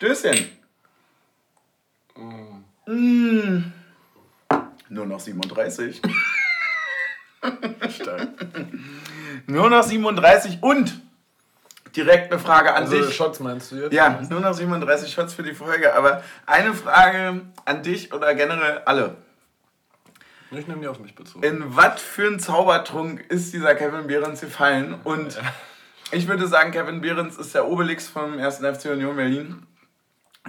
Stößchen. Mm. Nur noch 37. Stark. Nur noch 37 und direkt eine Frage an Also dich. Shots meinst du jetzt? Ja, nur noch 37 Shots für die Folge, aber eine Frage an dich oder generell alle. Ich nehme die auf mich bezogen. In was für ein Zaubertrunk ist dieser Kevin Behrens gefallen? Und ich würde sagen, Kevin Behrens ist der Obelix vom 1. FC Union Berlin.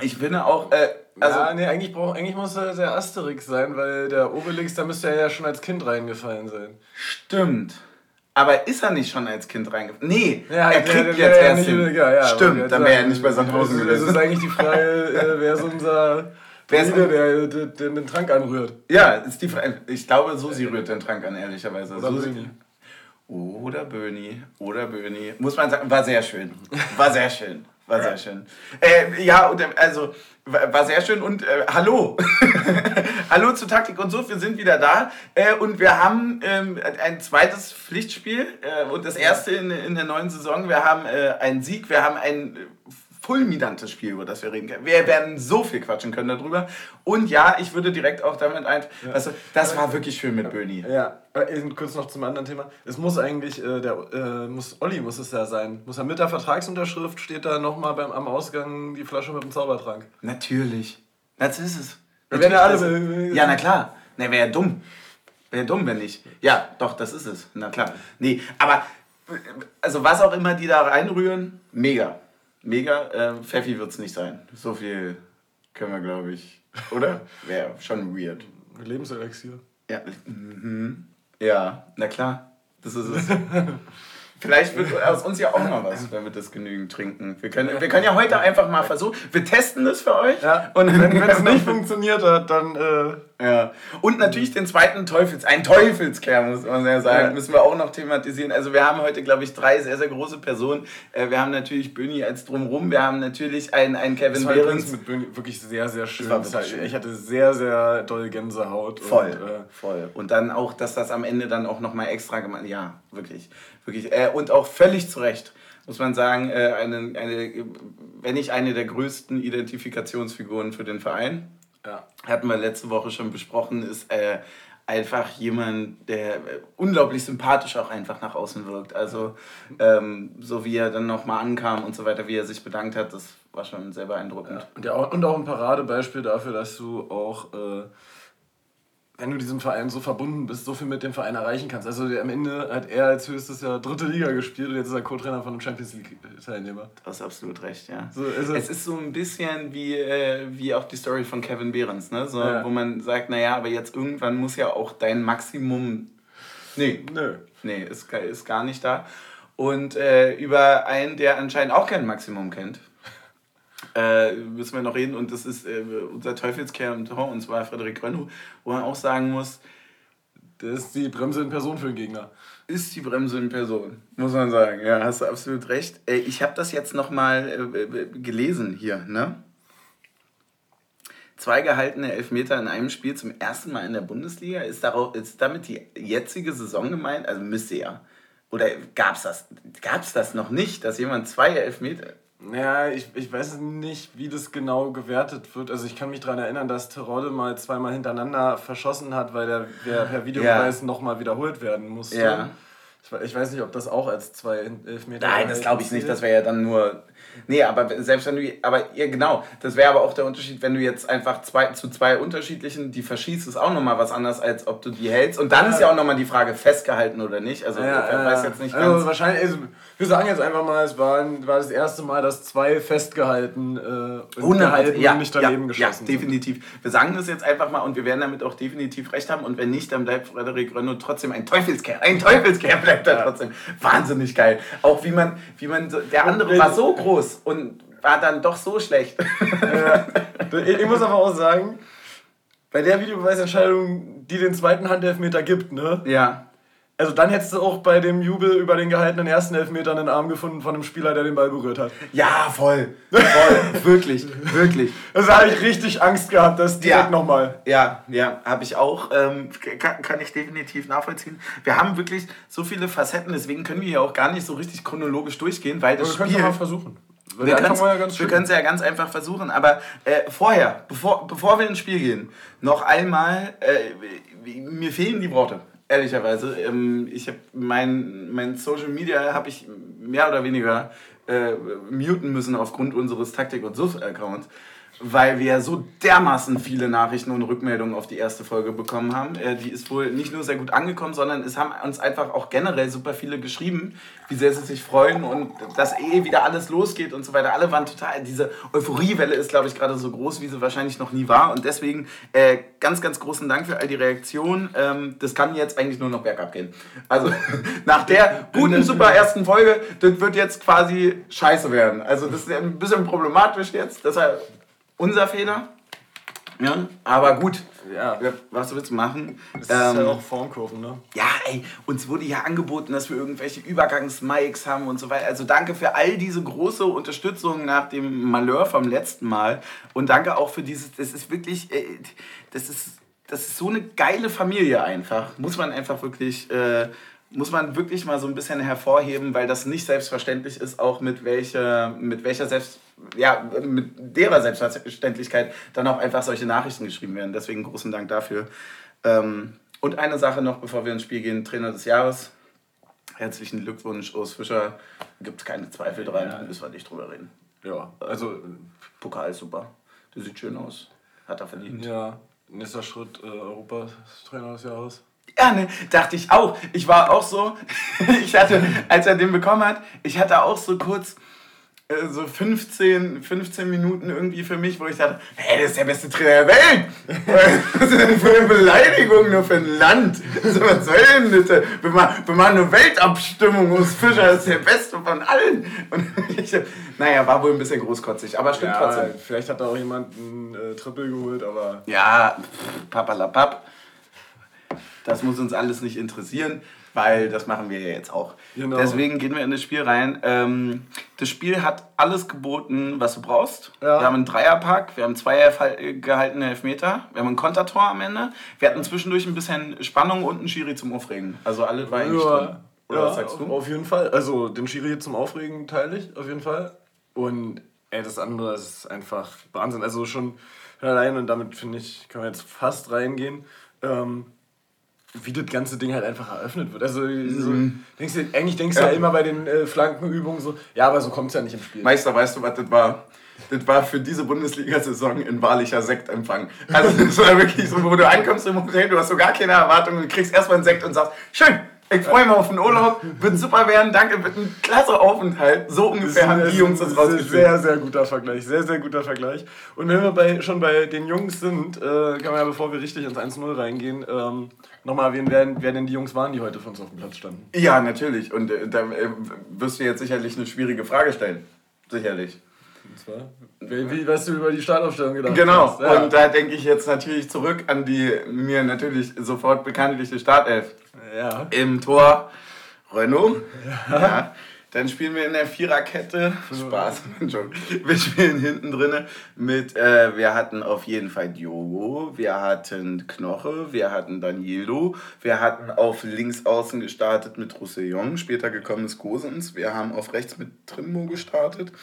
Ich finde auch, äh, also ja, nee, eigentlich, brauch, eigentlich muss er der Asterix sein, weil der Obelix, da müsste er ja schon als Kind reingefallen sein. stimmt. Aber ist er nicht schon als Kind reingefallen? Nee, Ja, er der- kriegt der jetzt ja erst hin. ja, ja, Stimmt, dann wäre er nicht bei Sandhausen ist- Das ist gewesen. eigentlich die Frage, äh, wer ist unser Wer ist- Druide, der, der, der den Trank anrührt. Ja, ist die Frage. Ich glaube, Susi rührt den Trank an, ehrlicherweise. Oder Susi. Böni. Oder Böni. Oder Böni. Muss man sagen, war sehr schön. War sehr schön. War sehr schön. Äh, ja, äh, also war sehr schön und äh, hallo. hallo zu Taktik und so, wir sind wieder da äh, und wir haben ähm, ein zweites Pflichtspiel äh, und das erste in, in der neuen Saison. Wir haben äh, einen Sieg, wir haben ein äh, fulminantes Spiel, über das wir reden können. Wir werden so viel quatschen können darüber. Und ja, ich würde direkt auch damit ein, also, das war wirklich schön mit Böni. Ja, äh, eben kurz noch zum anderen Thema. Es muss eigentlich, äh, der, äh, muss, Olli muss es ja sein. Muss er mit der Vertragsunterschrift steht da nochmal am Ausgang die Flasche mit dem Zaubertrank. Natürlich. Das ist es. Werden ja alle- das- ja, na klar. Ne, wäre ja dumm. Wäre dumm, wenn nicht. Ja, doch, das ist es. Na klar. Nee, aber äh, also was auch immer die da reinrühren, mega. Mega. Äh, Pfeffi wird es nicht sein. So viel können wir, glaube ich. Oder? Wäre schon weird. Lebenselixier. Ja. Mhm. Ja, na klar. Das ist es. Vielleicht wird aus uns ja auch mal was, wenn wir das genügend trinken. Wir können, wir können ja heute einfach mal versuchen. Wir testen das für euch. Ja, Und wenn es nicht funktioniert hat, dann äh, Ja. Und natürlich den zweiten Teufels, ein Teufelskern, muss man ja sagen, Ja. müssen wir auch noch thematisieren. Also wir haben heute, glaube ich, drei sehr, sehr große Personen. Äh, Wir haben natürlich Böni als Drumrum, wir haben natürlich einen, einen Kevin Behrens. mit Böni wirklich sehr, sehr schön. schön. Ich hatte sehr, sehr doll Gänsehaut. Voll, Und, äh, voll. Und dann auch, dass das am Ende dann auch nochmal extra gemacht Ja, wirklich. wirklich. Äh, und auch völlig zu Recht, muss man sagen, äh, eine, eine, wenn nicht eine der größten Identifikationsfiguren für den Verein. ja. hatten wir letzte Woche schon besprochen, ist äh, einfach jemand, der unglaublich sympathisch auch einfach nach außen wirkt. Also ähm, so wie er dann nochmal ankam und so weiter, wie er sich bedankt hat, das war schon sehr beeindruckend. Und, ja, auch- und auch ein Paradebeispiel dafür, dass du auch, äh, wenn du diesem Verein so verbunden bist, so viel mit dem Verein erreichen kannst. Also am Ende hat er als höchstes Jahr dritte Liga gespielt und jetzt ist er Co-Trainer von einem Champions League-Teilnehmer. Du hast absolut recht, ja. So ist es. ist so ein bisschen wie, äh, wie auch die Story von Kevin Behrens, ne? so, Ja. wo man sagt, naja, aber jetzt irgendwann muss ja auch dein Maximum... Nee, Nö. Nee, ist, gar- ist gar nicht da. Und äh, über einen, der anscheinend auch kein Maximum kennt, äh, müssen wir noch reden. Und das ist äh, unser Teufelskerl und Tor, und zwar Frederik Rönno, wo man auch sagen muss, Der ist die Bremse in Person für den Gegner. ist die Bremse in Person, muss man sagen. Ja, hast du absolut recht. Äh, ich habe das jetzt nochmal äh, äh, gelesen hier, ne? Zwei gehaltene Elfmeter in einem Spiel zum ersten Mal in der Bundesliga. Ist, darauf, ist damit die jetzige Saison gemeint? Also müsste ja. Oder gab es das, gab's das noch nicht, dass jemand zwei Elfmeter. Naja, ich, ich weiß nicht, wie das genau gewertet wird. Also ich kann mich daran erinnern, dass Terodde mal zweimal hintereinander verschossen hat, weil der, der per Videobeweis nochmal wiederholt werden musste. Ja. Ich weiß nicht, ob das auch als zwei Elfmeter Nein, das glaube ich nicht. Das wäre ja dann nur. Nee, aber selbst wenn du. Aber ja, genau. Das wäre aber auch der Unterschied, wenn du jetzt einfach zwei, zu zwei unterschiedlichen, die verschießt, ist auch nochmal was anderes, als ob du die hältst. Und dann ist ja auch nochmal die Frage, festgehalten oder nicht. Also, Ja, ich ja, weiß ja. jetzt nicht also ganz. wahrscheinlich, also, wir sagen jetzt einfach mal, es war, war das erste Mal, dass zwei festgehalten äh, und gehalten und nicht daneben ja, geschossen Ja, definitiv. Wir sagen das jetzt einfach mal und wir werden damit auch definitiv recht haben. Und wenn nicht, dann bleibt Frederik Rönno trotzdem ein Teufelskerl. Ein Teufelskerl bleibt er Ja. trotzdem. Wahnsinnig geil. Auch wie man, wie man so, der andere war so groß und war dann doch so schlecht. sind. Ich, muss aber auch sagen, bei der Videobeweisentscheidung, die den zweiten Handelfmeter gibt, ne? ja. Also dann hättest du auch bei dem Jubel über den gehaltenen ersten Elfmeter einen Arm gefunden von einem Spieler, der den Ball berührt hat. Ja, voll. Voll. wirklich, wirklich. Also da habe ich richtig Angst gehabt, das direkt Ja. nochmal. Ja, ja, habe ich auch. Ähm, kann, kann ich definitiv nachvollziehen. Wir haben wirklich so viele Facetten, deswegen können wir hier auch gar nicht so richtig chronologisch durchgehen, weil das Wir können es Spiel. mal versuchen. Wir können es ja, ja ganz einfach versuchen, aber äh, vorher, bevor, bevor wir ins Spiel gehen, noch einmal, äh, mir fehlen die Worte, ehrlicherweise. Ähm, ich habe mein, mein Social Media habe ich mehr oder weniger äh, muten müssen aufgrund unseres Taktik- und Suff-Accounts weil wir so dermaßen viele Nachrichten und Rückmeldungen auf die erste Folge bekommen haben. Äh, die ist wohl nicht nur sehr gut angekommen, sondern es haben uns einfach auch generell super viele geschrieben, wie sehr sie sich freuen und dass eh wieder alles losgeht und so weiter. Alle waren total, diese Euphoriewelle ist, glaube ich, gerade so groß, wie sie wahrscheinlich noch nie war. Und deswegen äh, ganz, ganz großen Dank für all die Reaktionen. Ähm, das kann jetzt eigentlich nur noch bergab gehen. Also nach der guten, super ersten Folge, das wird jetzt quasi scheiße werden. Also das ist ein bisschen problematisch jetzt. Deshalb unser Fehler. Ja, aber gut. Ja. Was willst du machen? Das ist ähm, ja auch Formkurven, ne? Ja, ey, uns wurde ja angeboten, dass wir irgendwelche Übergangs-Mikes haben und so weiter. Also danke für all diese große Unterstützung nach dem Malheur vom letzten Mal. Und danke auch für dieses, das ist wirklich, äh, das ist, das ist so eine geile Familie einfach. Muss man einfach wirklich... Äh, muss man wirklich mal so ein bisschen hervorheben, weil das nicht selbstverständlich ist, auch mit welcher, mit welcher Selbst, ja, mit derer Selbstverständlichkeit dann auch einfach solche Nachrichten geschrieben werden. Deswegen großen Dank dafür. Ähm, und eine Sache noch, bevor wir ins Spiel gehen, Trainer des Jahres. Herzlichen Glückwunsch, Urs Fischer. Gibt es keine Zweifel dran, ja. müssen wir nicht drüber reden. Ja, also Pokal ist super. Der sieht schön aus. Hat er verdient. Ja, nächster Schritt, äh, Europatrainer des Jahres. Ja, ne, dachte ich auch. Ich war auch so, ich hatte, als er den bekommen hat, ich hatte auch so kurz so 15, 15 Minuten irgendwie für mich, wo ich dachte, hey, das ist der beste Trainer der Welt. Was ist denn für eine Beleidigung nur für ein Land? So, was soll denn das? Wir machen, wir machen eine Weltabstimmung, Urs Fischer ist der Beste von allen. Und ich, naja, war wohl ein bisschen großkotzig, aber stimmt ja, trotzdem. Vielleicht hat da auch jemand einen äh, Triple geholt, aber... Ja, papalapap. Das muss uns alles nicht interessieren, weil das machen wir ja jetzt auch. Genau. Deswegen gehen wir in das Spiel rein. Ähm, das Spiel hat alles geboten, was du brauchst. Ja. Wir haben einen Dreierpack, wir haben zwei gehaltene Elfmeter, wir haben ein Kontertor am Ende. Wir hatten zwischendurch ein bisschen Spannung und einen Schiri zum Aufregen. Also alles war eigentlich ja. drin. Oder ja, was sagst du? Auf jeden Fall. Also den Schiri zum Aufregen teile ich auf jeden Fall. Und ey, das andere ist einfach Wahnsinn. Also schon allein und damit finde ich, kann man jetzt fast reingehen. Ähm, wie das ganze Ding halt einfach eröffnet wird. Also so, mhm. denkst du, eigentlich denkst du ja. ja immer bei den äh, Flankenübungen so, ja, aber so kommt es ja nicht im Spiel. Meister, weißt du, was das war? Das war für diese Bundesliga-Saison ein wahrlicher Sektempfang. Also das war wirklich so, wo du ankommst im Hotel, du hast so gar keine Erwartungen, du kriegst erstmal einen Sekt und sagst, schön, ich freue mich auf den Urlaub, wird super werden, danke, wird ein klasse Aufenthalt. So ungefähr haben die Jungs das rausgespielt. Sehr, sehr guter Vergleich, sehr, sehr guter Vergleich. Und wenn wir bei, schon bei den Jungs sind, äh, kann man ja, bevor wir richtig ins 1-0 reingehen, ähm, nochmal erwähnen, wer, wer denn die Jungs waren, die heute für uns auf dem Platz standen. Ja, natürlich. Und äh, da äh, wirst du jetzt sicherlich eine schwierige Frage stellen. Sicherlich. Und zwar, wie, was du über die Startaufstellung gedacht genau. hast. Genau, ja. und da denke ich jetzt natürlich zurück an die mir natürlich sofort bekanntliche Startelf. Ja. Im Tor Renault. Ja. ja. Dann spielen wir in der Viererkette. Spaß, Wir spielen hinten drin mit, äh, wir hatten auf jeden Fall Diogo, wir hatten Knoche, wir hatten Danilo, wir hatten auf links außen gestartet mit Roussillon, später gekommen ist Gosens, wir haben auf rechts mit Trimbo gestartet.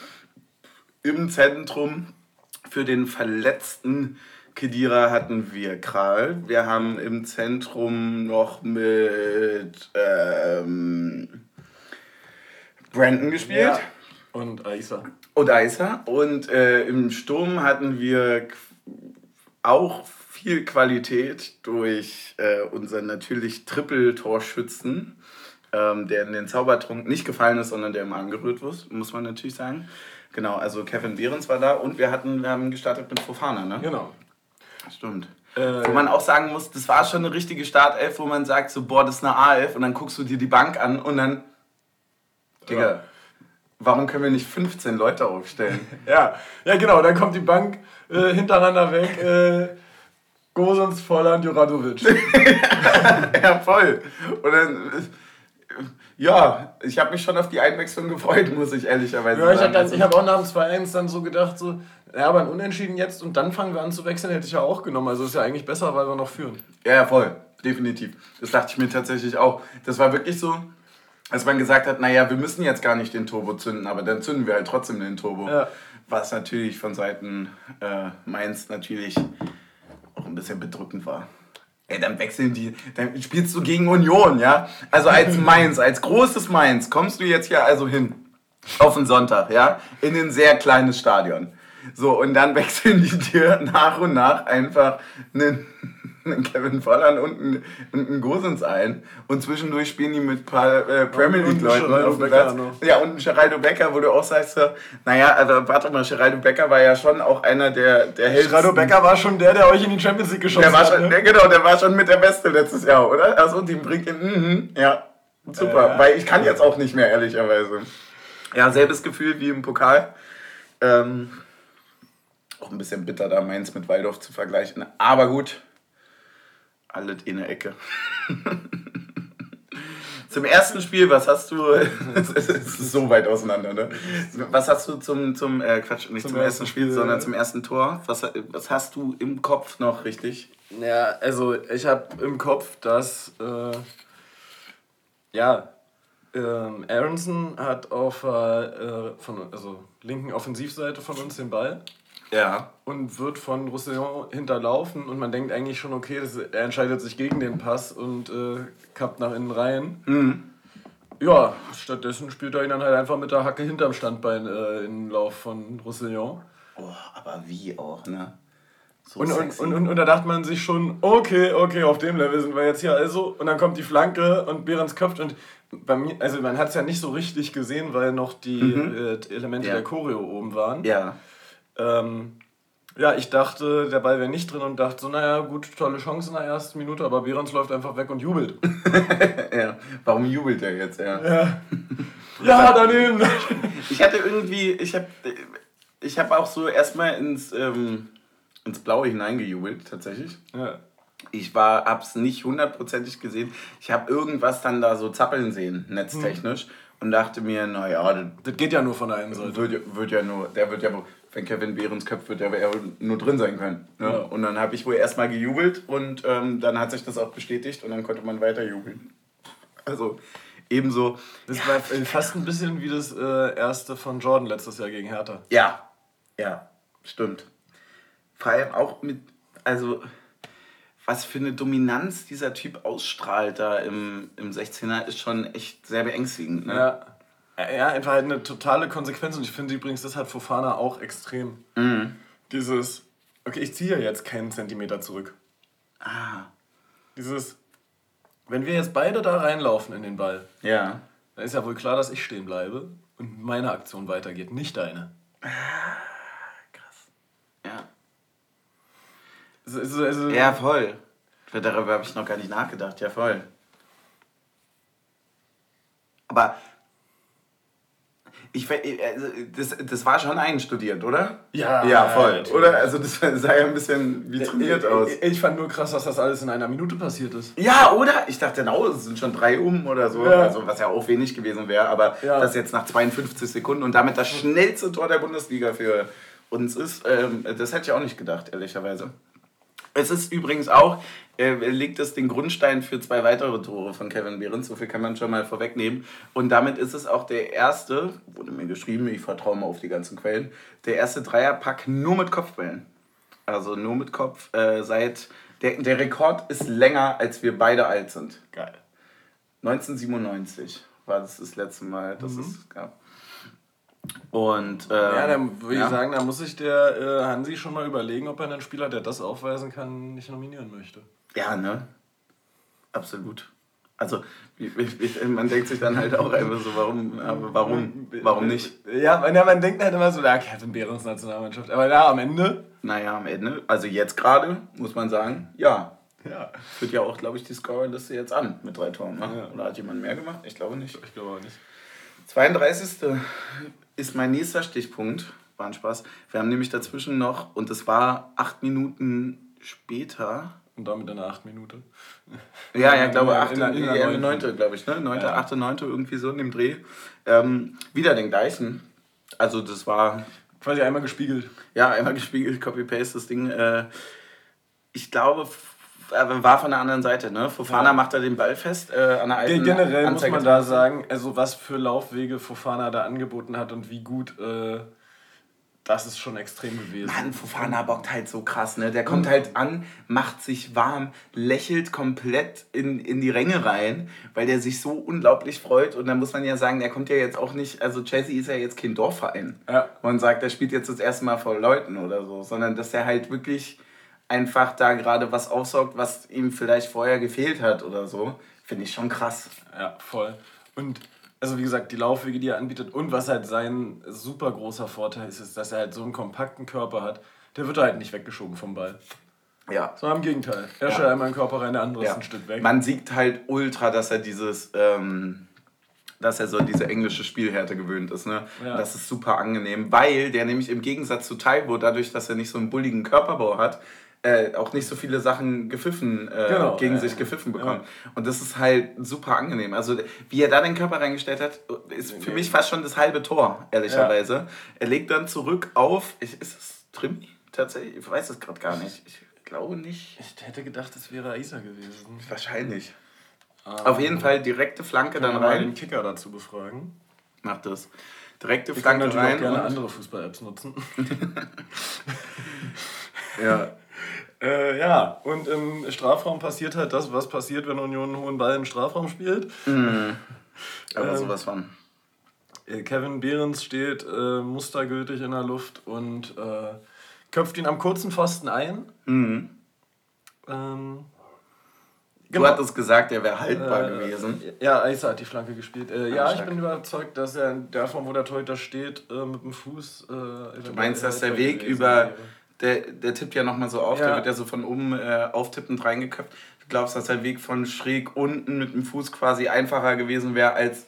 Im Zentrum für den verletzten Kedira hatten wir Kral. Wir haben im Zentrum noch mit ähm, Brandon gespielt. Ja. Und Aisa. Und Aisa. Und äh, im Sturm hatten wir auch viel Qualität durch äh, unseren natürlich Triple-Torschützen, ähm, der in den Zaubertrunk nicht gefallen ist, sondern der immer angerührt wird, muss man natürlich sagen. Genau, also Kevin Behrens war da und wir hatten, wir haben gestartet mit Fofana, ne? Genau. Stimmt. Äh, wo man auch sagen muss, das war schon eine richtige Startelf, wo man sagt, so, boah, das ist eine A11 und dann guckst du dir die Bank an und dann, Digga, ja. warum können wir nicht 15 Leute aufstellen? ja, ja genau, dann kommt die Bank äh, hintereinander weg. Äh, Gosens, Volland, Juradovic. ja, voll. Und dann ja, ich habe mich schon auf die Einwechslung gefreut, muss ich ehrlicherweise ja, sagen. Ich habe hab auch nach dem 2-1 dann so gedacht, so, ja, aber ein Unentschieden jetzt und dann fangen wir an zu wechseln, hätte ich ja auch genommen. Also ist ja eigentlich besser, weil wir noch führen. Ja, voll. Definitiv. Das dachte ich mir tatsächlich auch. Das war wirklich so. Als man gesagt hat, naja, wir müssen jetzt gar nicht den Turbo zünden, aber dann zünden wir halt trotzdem den Turbo. Ja. Was natürlich von Seiten äh, Mainz natürlich auch ein bisschen bedrückend war. Ey, dann wechseln die, dann spielst du gegen Union, ja? Also als Mainz, als großes Mainz, kommst du jetzt hier also hin. Auf den Sonntag, ja? In ein sehr kleines Stadion. So, und dann wechseln die dir nach und nach einfach einen, einen Kevin Volland und einen, und einen Gosens ein. Und zwischendurch spielen die mit ein paar äh, Premier League-Leuten Geraldo auf dem Platz. noch. Ja, und ein Geraldo Becker, wo du auch sagst, so, naja, also warte mal, Geraldo Becker war ja schon auch einer der, der hellsten. Rado Becker war schon der, der euch in die Champions League geschossen Der war hat. schon, ne? der, genau, der war schon mit der Beste letztes Jahr, oder? Also die bringt ihn, mhm, ja, super. Äh. Weil ich kann jetzt auch nicht mehr, ehrlicherweise. Ja, selbes Gefühl wie im Pokal. Ähm, auch ein bisschen bitter, da Mainz mit Waldorf zu vergleichen. Aber gut, alles in der Ecke. Zum ersten Spiel, was hast du. Es ist so weit auseinander, ne? Was hast du zum, zum äh, Quatsch, nicht zum, Zum ersten Spiel, Spiel, sondern zum ersten Tor? Was, was hast du im Kopf noch richtig? Ja, also ich habe im Kopf, dass äh, ja, ähm, Aronson hat auf der äh, von, also linken Offensivseite von uns den Ball Ja. und wird von Roussillon hinterlaufen und man denkt eigentlich schon, okay, das, er entscheidet sich gegen den Pass und äh, kappt nach innen rein. Mhm. Ja, stattdessen spielt er ihn dann halt einfach mit der Hacke hinterm Standbein äh, in den Lauf von Roussillon. Oh, aber wie auch, ne? So Und, und, und, und, da dachte man sich schon, okay, okay, auf dem Level sind wir jetzt hier also. Und dann kommt die Flanke und Behrens köpft und bei mir, also man hat es ja nicht so richtig gesehen, weil noch die äh, Elemente Ja. der Choreo oben waren. ja. Ähm, ja, ich dachte, der Ball wäre nicht drin und dachte so, naja, gut, tolle Chance in der ersten Minute, aber Behrens läuft einfach weg und jubelt. ja. Warum jubelt er jetzt? Ja. ja, ja daneben. Ich hatte irgendwie, ich habe ich hab auch so erstmal ins, ähm, ins Blaue hineingejubelt, tatsächlich. ja. Ich war, hab's nicht hundertprozentig gesehen. Ich habe irgendwas dann da so zappeln sehen, netztechnisch. Und dachte mir, naja, das Das geht ja nur von der einen Seite. wird, ja- wird ja nur, der wird ja, wohl- wenn Kevin Behrens köpft, wird der ja nur drin sein können. Ne? Ja. Und dann habe ich wohl erstmal gejubelt und ähm, dann hat sich das auch bestätigt und dann konnte man weiter jubeln. Also ebenso, Das war äh, fast ein bisschen wie das äh, erste von Jordan letztes Jahr gegen Hertha. ja, ja, stimmt. Vor allem auch mit, also was für eine Dominanz dieser Typ ausstrahlt da im, im 16er, ist schon echt sehr beängstigend. Ne? Ja. Ja, einfach halt eine totale Konsequenz und ich finde übrigens, das hat Fofana auch extrem. Mhm. Dieses, okay, ich ziehe jetzt keinen Zentimeter zurück. Ah, Dieses, wenn wir jetzt beide da reinlaufen in den Ball, ja. dann ist ja wohl klar, dass ich stehen bleibe und meine Aktion weitergeht, nicht deine. Krass. Ja. Also, also, also, Ja, voll. Darüber habe ich noch gar nicht nachgedacht. Ja, voll. Aber ich, ver- also das, das war schon einstudiert, oder? Ja, Ja, voll. natürlich. Oder? Also das sah ja ein bisschen wie trainiert ich, aus. Ich, ich fand nur krass, dass das alles in einer Minute passiert ist. Ja, oder? Ich dachte, genau, es sind schon drei um oder so. Ja. Also, was ja auch wenig gewesen wäre. Aber Ja. das jetzt nach 52 Sekunden und damit das schnellste Tor der Bundesliga für uns ist, ähm, das hätte ich auch nicht gedacht, ehrlicherweise. Es ist übrigens auch, äh, legt es den Grundstein für zwei weitere Tore von Kevin Behrens, so viel kann man schon mal vorwegnehmen. Und damit ist es auch der erste, wurde mir geschrieben, ich vertraue mal auf die ganzen Quellen, der erste Dreierpack nur mit Kopfbällen. Also nur mit Kopf äh, seit, der, der Rekord ist länger, als wir beide alt sind. Geil. 1997 war das das letzte Mal, dass es gab. Und ähm, Ja, dann würde ja. ich sagen, da muss sich der äh, Hansi schon mal überlegen, ob er einen Spieler, der das aufweisen kann, nicht nominieren möchte. Ja, ne? Absolut. Also, man denkt sich dann halt auch einfach so, warum, warum, warum nicht? Ja, man, ja, man denkt halt immer so, ja, Kevin Behrens Nationalmannschaft. Aber ja, am Ende. Naja, am Ende, also jetzt gerade, muss man sagen, ja. Ja. Führt ja auch, glaube ich, die Scorerliste jetzt an mit drei Toren. Ne? Ja. Oder hat jemand mehr gemacht? Ich glaube nicht. Ich glaube auch nicht. 32. ist mein nächster Stichpunkt. War ein Spaß. Wir haben nämlich dazwischen noch, und es war acht Minuten später. Und damit in der 8 Minute. Ja, ja, glaube In in in neunte, glaube ich, ne? Neunte, Ja. achte, neunte, irgendwie so in dem Dreh. Ähm, wieder den gleichen. Also das war, Quasi einmal gespiegelt. ja, einmal gespiegelt, Copy-Paste, das Ding. Äh, ich glaube, war von der anderen Seite, ne? Fofana ja. macht da den Ball fest äh, an der alten Generell Anzeige muss man da sagen, also was für Laufwege Fofana da angeboten hat und wie gut äh, das ist schon extrem gewesen. Mann, Fofana bockt halt so krass, ne? Der kommt halt an, macht sich warm, lächelt komplett in, in die Ränge rein, weil der sich so unglaublich freut. Und dann muss man ja sagen, der kommt ja jetzt auch nicht, also Chelsea ist ja jetzt kein Dorfverein. Ja. Man sagt, der spielt jetzt das erste Mal vor Leuten oder so, sondern dass er halt wirklich einfach da gerade was aufsaugt, was ihm vielleicht vorher gefehlt hat oder so. Finde ich schon krass. Ja, voll. Und also wie gesagt, die Laufwege, die er anbietet und was halt sein super großer Vorteil ist, ist, dass er halt so einen kompakten Körper hat. Der wird halt nicht weggeschoben vom Ball. Ja. Sondern im Gegenteil. Er ja. schaut einmal in den Körper rein, der andere ja. ist ein Stück weg. Man sieht halt ultra, dass er dieses, ähm, dass er so diese englische Spielhärte gewöhnt ist. Ne? Ja. Das ist super angenehm, weil der nämlich im Gegensatz zu Taiwo, dadurch, dass er nicht so einen bulligen Körperbau hat, äh, auch nicht so viele Sachen gepfiffen, äh, genau, gegen ja, sich gepfiffen bekommen. Ja. Und das ist halt super angenehm. Also wie er da den Körper reingestellt hat, ist für mich fast schon das halbe Tor, ehrlicherweise. Ja. Er legt dann zurück auf, ist es Trim? Tatsächlich, ich weiß es gerade gar nicht. Ich glaube nicht. Ich hätte gedacht, es wäre Aisa gewesen. Wahrscheinlich. Ähm, auf jeden Fall direkte Flanke dann rein. den Kicker dazu befragen. Macht das. Direkte Wir Flanke rein. Ich gerne andere Fußball-Apps nutzen. ja. Äh, ja, und im Strafraum passiert halt das, was passiert, wenn Union einen hohen Ball im Strafraum spielt. Mhm. Aber ähm, sowas von. Äh, Kevin Behrens steht äh, mustergültig in der Luft und äh, köpft ihn am kurzen Pfosten ein. Mhm. Ähm, genau. Du hattest gesagt, er wäre haltbar äh, gewesen. Ja, Eisa hat die Flanke gespielt. Äh, ja, ich bin überzeugt, dass er davon, wo der Torhüter steht, äh, mit dem Fuß. Du meinst, dass der Weg über. Wäre der, der tippt ja nochmal so auf, ja. der wird ja so von oben äh, auftippend reingeköpft. Du glaubst, dass der Weg von schräg unten mit dem Fuß quasi einfacher gewesen wäre als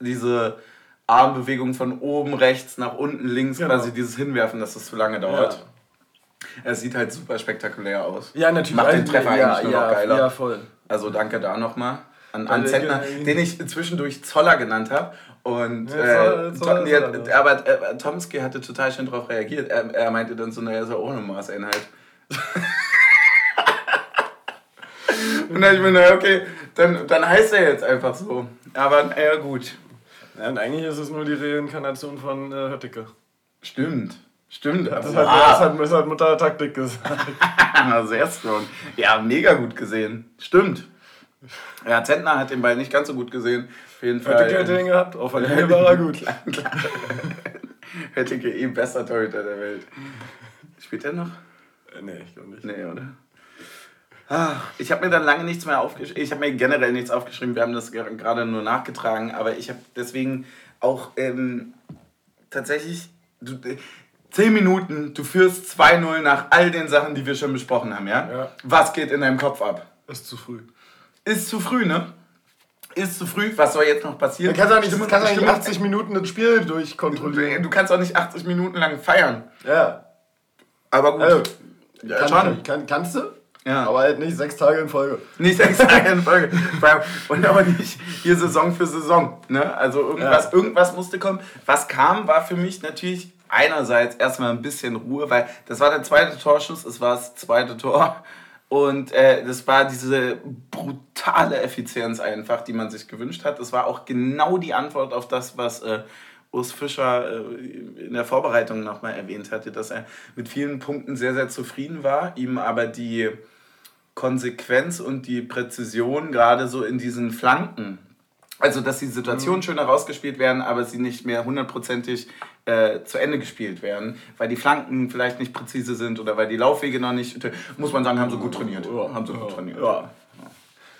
diese Armbewegung von oben rechts nach unten links, genau. quasi dieses Hinwerfen, dass das zu lange dauert. Ja. Es sieht halt super spektakulär aus. Ja, natürlich. Macht den Treffer ja, eigentlich nur noch geiler. Ja, voll. Also danke da nochmal an, an Zentner, den ich zwischendurch Zoller genannt habe. Und ja, äh, Tom, nee, aber äh, Tomsky hatte total schön darauf reagiert. Er, er meinte dann so, naja, so ohne Maßeinheit. und dann ich mir, naja, okay, dann, dann heißt er jetzt einfach so. Aber naja, gut. Ja, und eigentlich ist es nur die Reinkarnation von äh, Höttike. Stimmt. Stimmt. Das, hat, das, hat, das hat Mutter Taktik gesagt. Sehr strong. Ja, mega gut gesehen. Stimmt. Ja, Zentner hat den Ball nicht ganz so gut gesehen. Auf jeden Fall. Hätte ihn gehabt, auf der Linie war er gut. Höttike eh bester Torhüter der Welt. Spielt er noch? Äh, nee, ich glaube nicht. Nee, oder? Ah, ich habe mir dann lange nichts mehr aufgeschrieben. Ich habe mir generell nichts aufgeschrieben. Wir haben das gerade nur nachgetragen. Aber ich habe deswegen auch ähm, tatsächlich. Du, 10 äh, Minuten, du führst 2-0 nach all den Sachen, die wir schon besprochen haben, ja? ja? Was geht in deinem Kopf ab? Ist zu früh. Ist zu früh, ne? Ist zu früh, was soll jetzt noch passieren? Du kannst auch nicht, Stimme, kannst nicht 80 Minuten das Spiel durchkontrollieren. Du, kannst auch nicht 80 Minuten lang feiern. Ja. Aber gut. Also, ja, kann, schon. Kann, kannst du? Ja. Aber halt nicht sechs Tage in Folge. Nicht sechs Tage in Folge. Und aber nicht hier Saison für Saison. Ne? Also irgendwas, ja. irgendwas musste kommen. Was kam, war für mich natürlich einerseits erstmal ein bisschen Ruhe, weil das war der zweite Torschuss, es war das zweite Tor. Und äh, das war diese brutale Effizienz einfach, die man sich gewünscht hat. Das war auch genau die Antwort auf das, was äh, Urs Fischer äh, in der Vorbereitung nochmal erwähnt hatte, dass er mit vielen Punkten sehr, sehr zufrieden war, ihm aber die Konsequenz und die Präzision gerade so in diesen Flanken also, dass die Situationen mhm. schön herausgespielt werden, aber sie nicht mehr hundertprozentig äh, zu Ende gespielt werden, weil die Flanken vielleicht nicht präzise sind oder weil die Laufwege noch nicht, muss man sagen, haben sie gut trainiert. Ja, haben sie gut trainiert. Ja.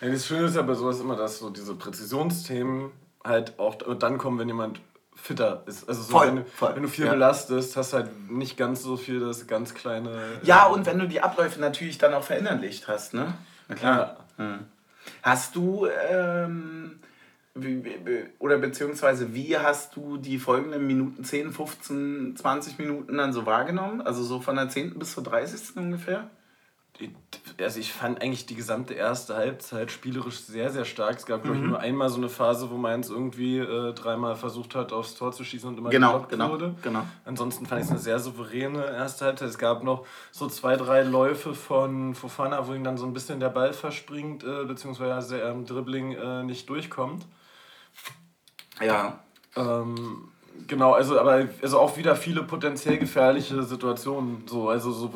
Ja, das Schöne ist ja bei sowas immer, dass so diese Präzisionsthemen halt auch dann kommen, wenn jemand fitter ist. Also so, voll, wenn, voll. wenn, du viel ja. belastest, hast du halt nicht ganz so viel das ganz kleine. Ja, und wenn du die Abläufe natürlich dann auch verinnerlicht hast, ne? Na klar. Ja. Hm. Hast du ähm, oder beziehungsweise wie hast du die folgenden Minuten, 10, 15, 20 Minuten dann so wahrgenommen? Also so von der 10. bis zur 30. ungefähr? also ich fand eigentlich die gesamte erste Halbzeit spielerisch sehr, sehr stark. Es gab, glaube ich, mhm. nur einmal so eine Phase, wo Mainz irgendwie äh, dreimal versucht hat, aufs Tor zu schießen und immer genau, geblockt genau, wurde. Genau. Ansonsten fand ich es eine sehr souveräne erste Halbzeit. Es gab noch so zwei, drei Läufe von Fofana, wo ihm dann so ein bisschen der Ball verspringt, äh, beziehungsweise er im Dribbling äh, nicht durchkommt. Ja. Ähm, Genau, also aber also auch wieder viele potenziell gefährliche Situationen. So, also so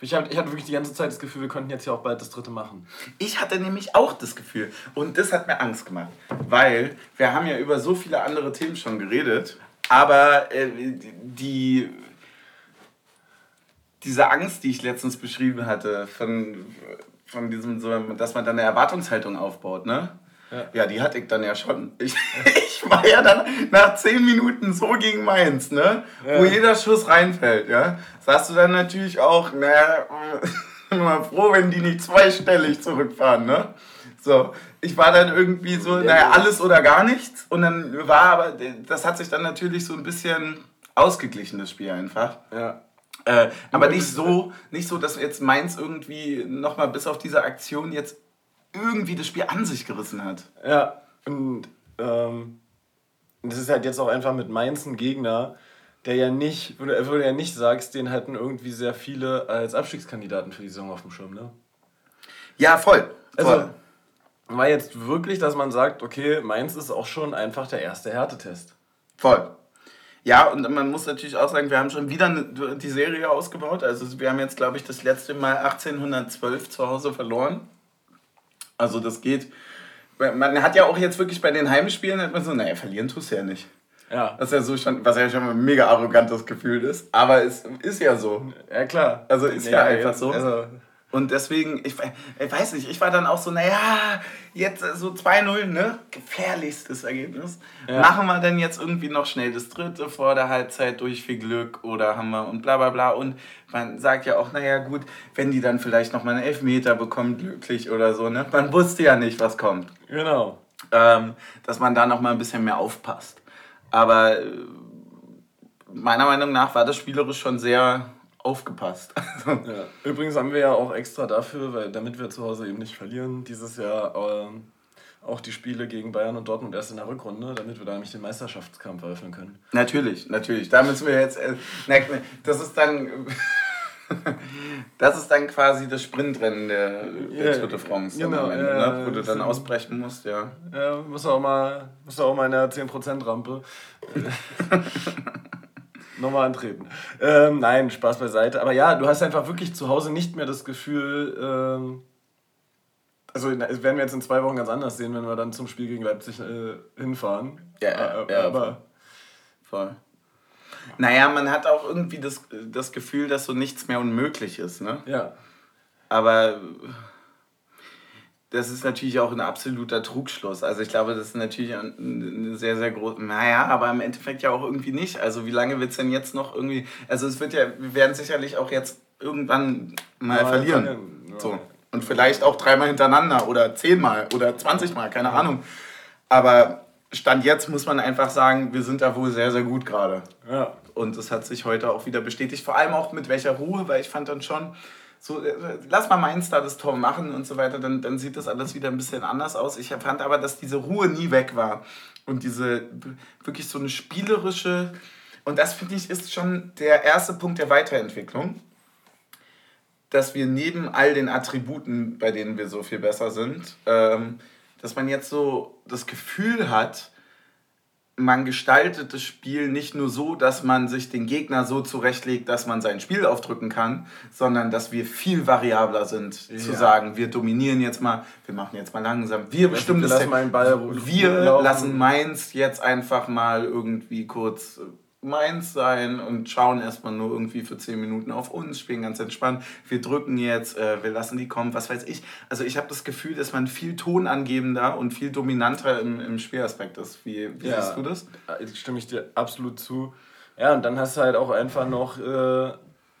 ich, hab, ich hatte wirklich die ganze Zeit das Gefühl, wir könnten jetzt ja auch bald das dritte machen. Ich hatte nämlich auch das Gefühl und das hat mir Angst gemacht, weil wir haben ja über so viele andere Themen schon geredet, aber äh, die diese Angst, die ich letztens beschrieben hatte, von, von diesem, so, dass man dann eine Erwartungshaltung aufbaut, ne? Ja. ja, die hatte ich dann ja schon. Ich, ich war ja dann nach 10 Minuten so gegen Mainz, ne? Ja. Wo jeder Schuss reinfällt, ja. Sagst du dann natürlich auch, naja, immer froh, wenn die nicht zweistellig zurückfahren, ne? So, ich war dann irgendwie so, naja, alles oder gar nichts. Und dann war aber, das hat sich dann natürlich so ein bisschen ausgeglichen, das Spiel einfach. Ja. Äh, aber nicht so, nicht so, dass jetzt Mainz irgendwie nochmal bis auf diese Aktion jetzt irgendwie das Spiel an sich gerissen hat. Ja, und ähm, das ist halt jetzt auch einfach mit Mainz ein Gegner, der ja nicht, wo du, wo du ja nicht sagst, den hatten irgendwie sehr viele als Abstiegskandidaten für die Saison auf dem Schirm, ne? Ja, voll. Also, voll. Also, war jetzt wirklich, dass man sagt, okay, Mainz ist auch schon einfach der erste Härtetest. Voll. Ja, und man muss natürlich auch sagen, wir haben schon wieder die Serie ausgebaut. Also wir haben jetzt, glaube ich, das letzte Mal 1812 zu Hause verloren. Also das geht. Man hat ja auch jetzt wirklich bei den Heimspielen, hat man so, naja, verlieren tust du ja nicht. Ja. Das ist ja so schon, was ja schon mal ein mega arrogantes Gefühl ist. Aber es ist ja so. Ja, klar. Also ist nee, ja einfach so. Also, und deswegen, ich, ich, weiß nicht, ich war dann auch so, naja, jetzt so 2-0, ne? Gefährlichstes Ergebnis. Ja. Machen wir denn jetzt irgendwie noch schnell das dritte vor der Halbzeit durch viel Glück oder haben wir und bla bla bla. Und man sagt ja auch, naja, gut, wenn die dann vielleicht noch mal einen Elfmeter bekommen, glücklich oder so, ne? Man wusste ja nicht, was kommt. Genau. Ähm, dass man da noch mal ein bisschen mehr aufpasst. Aber äh, meiner Meinung nach war das spielerisch schon sehr aufgepasst. ja. Übrigens haben wir ja auch extra dafür, weil damit wir zu Hause eben nicht verlieren, dieses Jahr ähm, auch die Spiele gegen Bayern und Dortmund erst in der Rückrunde, damit wir da nämlich den Meisterschaftskampf eröffnen können. Natürlich, natürlich. Da müssen wir jetzt. Äh, das ist dann. das ist dann quasi das Sprintrennen der, der Tour de France, genau, Ende, ja, ne? wo du dann ausbrechen musst, ja. Ja, musst du auch mal, musst du auch mal in der 10%-Rampe. nochmal antreten. Ähm, nein, Spaß beiseite. Aber ja, du hast einfach wirklich zu Hause nicht mehr das Gefühl, ähm, also das werden wir jetzt in zwei Wochen ganz anders sehen, wenn wir dann zum Spiel gegen Leipzig äh, hinfahren. Ja, äh, ja, aber voll. Naja, man hat auch irgendwie das, das Gefühl, dass so nichts mehr unmöglich ist, ne? Ja. Aber das ist natürlich auch ein absoluter Trugschluss. Also ich glaube, das ist natürlich eine sehr, sehr große. Naja, aber im Endeffekt ja auch irgendwie nicht. Also wie lange wird es denn jetzt noch irgendwie. Also es wird ja, wir werden sicherlich auch jetzt irgendwann mal ja, verlieren. Ja. So. Und vielleicht auch dreimal hintereinander oder zehnmal oder zwanzigmal, keine Ahnung. Aber Stand jetzt muss man einfach sagen, wir sind da wohl sehr, sehr gut gerade. Ja. Und das hat sich heute auch wieder bestätigt. Vor allem auch mit welcher Ruhe, weil ich fand dann schon so, äh, lass mal Mainz da das Tor machen und so weiter, dann, dann sieht das alles wieder ein bisschen anders aus. Ich fand aber, dass diese Ruhe nie weg war und diese wirklich so eine spielerische, und das finde ich ist schon der erste Punkt der Weiterentwicklung, dass wir neben all den Attributen, bei denen wir so viel besser sind, ähm, dass man jetzt so das Gefühl hat, man gestaltet das Spiel nicht nur so, dass man sich den Gegner so zurechtlegt, dass man sein Spiel aufdrücken kann, sondern dass wir viel variabler sind, ja. zu sagen, wir dominieren jetzt mal, wir machen jetzt mal langsam, wir bestimmen das. Wir lassen Mainz jetzt einfach mal irgendwie kurz meins sein und schauen erstmal nur irgendwie für 10 Minuten auf uns, spielen ganz entspannt. Wir drücken jetzt, äh, wir lassen die kommen, was weiß ich. Also ich habe das Gefühl, dass man viel tonangebender und viel dominanter im, im Spielaspekt ist. Wie, wie ja, siehst du das? Äh, stimme ich dir absolut zu. Ja, und dann hast du halt auch einfach noch äh,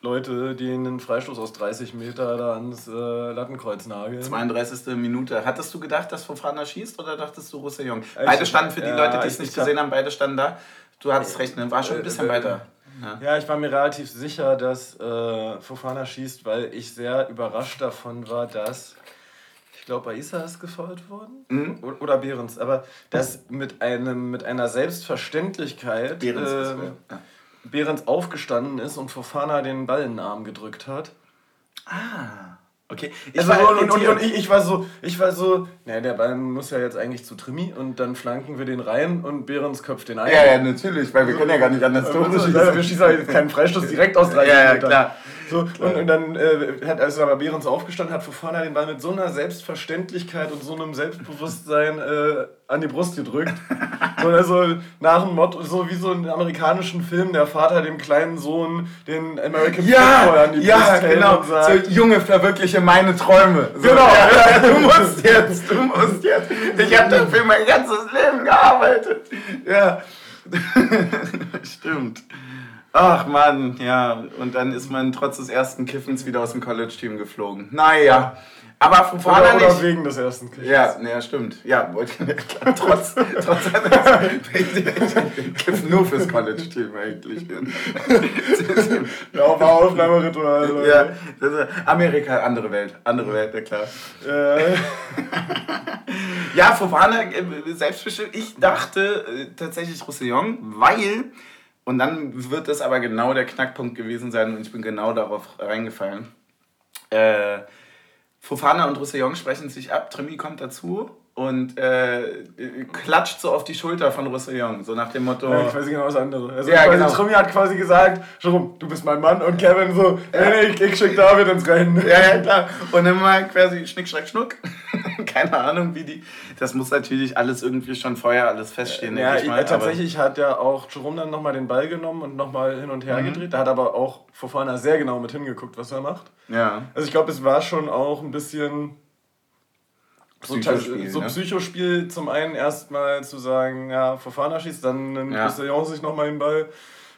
Leute, die einen Freistoß aus 30 Meter da ans äh, Lattenkreuz nageln. 32. Minute. Hattest du gedacht, dass Fofana schießt oder dachtest du Roussillon? Beide standen für die ja, Leute, die es nicht gesehen haben, beide standen da. Du hattest recht, ne? war schon ein bisschen äh, weiter. Ja. Ja, ich war mir relativ sicher, dass äh, Fofana schießt, weil ich sehr überrascht davon war, dass ich glaube, Aisa ist gefault worden Mhm. Oder Behrens, aber dass mit einem mit einer Selbstverständlichkeit Behrens ist ähm? Ja. Behrens aufgestanden ist und Fofana den Ball in den Arm gedrückt hat. Ah, okay. Ich Also, war und, und, und, ich, ich war so, ich war so, naja, der Ball muss ja jetzt eigentlich zu Trimi und dann flanken wir den rein und Behrens köpft den ein. Ja, ja, natürlich, weil wir können ja gar nicht anders Tore Wir schießen. schießen halt jetzt keinen Freistoß direkt aus 30 Ja, ja, klar. So, und, und dann äh, hat also aber Behrens aufgestanden, hat Fofana den Ball mit so einer Selbstverständlichkeit und so einem Selbstbewusstsein äh, an die Brust gedrückt. so, also nach dem Motto, so wie so in amerikanischen Film, der Vater dem kleinen Sohn den American Football Ja, an die ja, Brust hält genau. und sagt, So, Junge, verwirkliche meine Träume. So, Genau. Ja, du musst jetzt, du musst jetzt. Ich habe dafür mein ganzes Leben gearbeitet. Ja. Stimmt. Ach Mann, ja. Und dann ist man trotz des ersten Kiffens wieder aus dem College-Team geflogen. Naja. Aber von vorne oder, oder nicht. wegen des ersten Kickers. Ja, ja, stimmt. Ja, wollte- klar, trotz, trotz Kiffen nur fürs College-Team eigentlich. Ja, auf Aufnahmeritual. Leute. Ja, das Amerika, andere Welt, andere Welt, ja klar. Äh, Ja, Fofana, selbstbestimmt. Ich dachte äh, tatsächlich Roussillon, weil, und dann wird das aber genau der Knackpunkt gewesen sein und ich bin genau darauf reingefallen. Äh, Fofana und Roussillon sprechen sich ab, Trimi kommt dazu und äh, klatscht so auf die Schulter von Roussillon, so nach dem Motto... Ja, ich weiß genau das andere. Also Ja, quasi genau. Trimi hat quasi gesagt, Jerome, du bist mein Mann und Kevin so, nee, ich, ich schick David ins Rennen. Ja, ja, klar. Und dann mal quasi Schnick, Schnack, Schnuck. Keine Ahnung, wie die. Das muss natürlich alles irgendwie schon vorher alles feststehen, Ja, denke ich mal. tatsächlich hat ja auch Jerome dann nochmal den Ball genommen und nochmal hin und her Mhm. gedreht. Da hat aber auch Fofana sehr genau mit hingeguckt, was er macht. Ja. Also ich glaube, es war schon auch ein bisschen Psychospiel, so ne? Psychospiel, zum einen erstmal zu sagen, ja, Fofana schießt, dann nimmt Ja. Roussillon sich nochmal den Ball,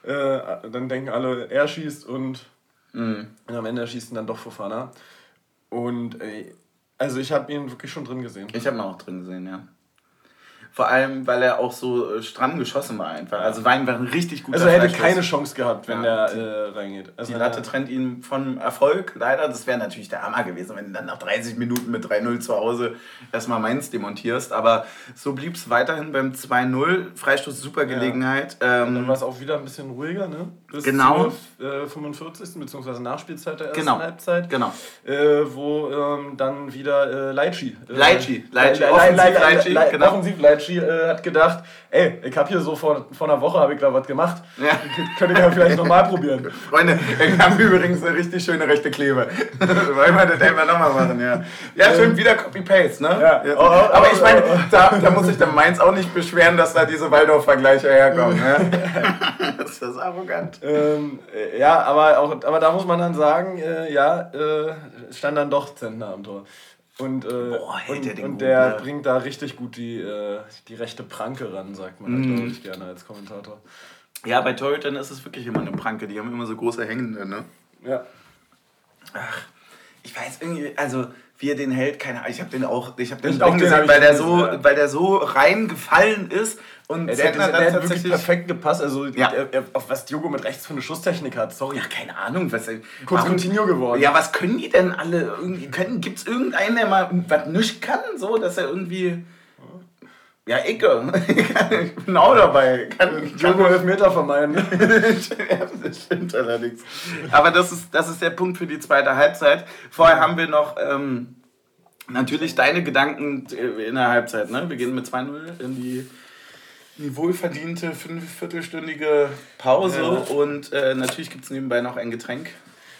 äh, dann denken alle, er schießt und Mhm. Und am Ende schießen dann doch Fofana. Und ey, also ich habe ihn wirklich schon drin gesehen. Ich habe ihn auch drin gesehen, ja. Vor allem, weil er auch so äh, stramm geschossen war einfach. Also war einfach ein richtig guter Also er hätte keine Chance gehabt, wenn Ja, der äh, reingeht. Also Die Latte trennt ihn vom Erfolg, leider. Das wäre natürlich der Hammer gewesen, wenn du dann nach 30 Minuten mit 3-0 zu Hause erstmal Mainz demontierst. Aber so blieb es weiterhin beim 2-0. Freistoß, super Gelegenheit. Dann Ähm, war es auch wieder ein bisschen ruhiger, ne? Bis Genau. zur äh, 45. bzw. Nachspielzeit der ersten Genau. Halbzeit. genau. Äh, wo ähm, dann wieder äh, Leitschi. Äh, Leitschi, Leitschi, Le- Le- offensiv Le- Le- Leitschi, Le- genau. Offensiv Leitschi äh, hat gedacht, ey, ich habe hier so vor, vor einer Woche habe ich da was gemacht. Ja. Könnte ich ja vielleicht nochmal probieren. Freunde, wir haben übrigens eine richtig schöne rechte Klebe. Wollen wir das einfach nochmal machen, ja. Ja, schön, wieder Copy-Paste, ne? Ja. Jetzt- Oh, oh, Aber oh, ich meine, oh, oh. da, da muss sich der Mainz auch nicht beschweren, dass da diese Waldorf-Vergleiche herkommen, ne? Das ist arrogant. Ähm, äh, ja, aber, auch, aber da muss man dann sagen, äh, ja, äh, stand dann doch Zentner am Tor. Und, äh, Boah, und, der und gut, der ne? bringt da richtig gut die, äh, die rechte Pranke ran, sagt man, Mhm. glaube ich, gerne als Kommentator. Ja, bei Torhütern ist es wirklich immer eine Pranke. Die haben immer so große Hängende, ne? Ja. Ich weiß irgendwie, also wie er den hält, keine Ahnung. Ich habe den auch, ich habe den Ich auch gesehen, weil der so, weil der so reingefallen ist und Der, der, Zentner der, der hat wirklich perfekt gepasst. Also, Ja. er, er, auf was Diogo mit rechts für eine Schusstechnik hat, sorry. Ja, keine Ahnung, was er. Kurz Coutinho geworden. Ja, was können die denn alle? Gibt es irgendeinen, der mal was nicht kann, so dass er irgendwie. Ja, Icke. ich bin auch dabei. Kann, Diogo Elfmeter vermeiden. das stimmt allerdings. Aber das ist, das ist der Punkt für die zweite Halbzeit. Vorher haben wir noch ähm, natürlich deine Gedanken in der Halbzeit. Ne? Wir gehen mit 2-0 in die, in die wohlverdiente fünf- viertelstündige Pause Ja. und äh, natürlich gibt es nebenbei noch ein Getränk.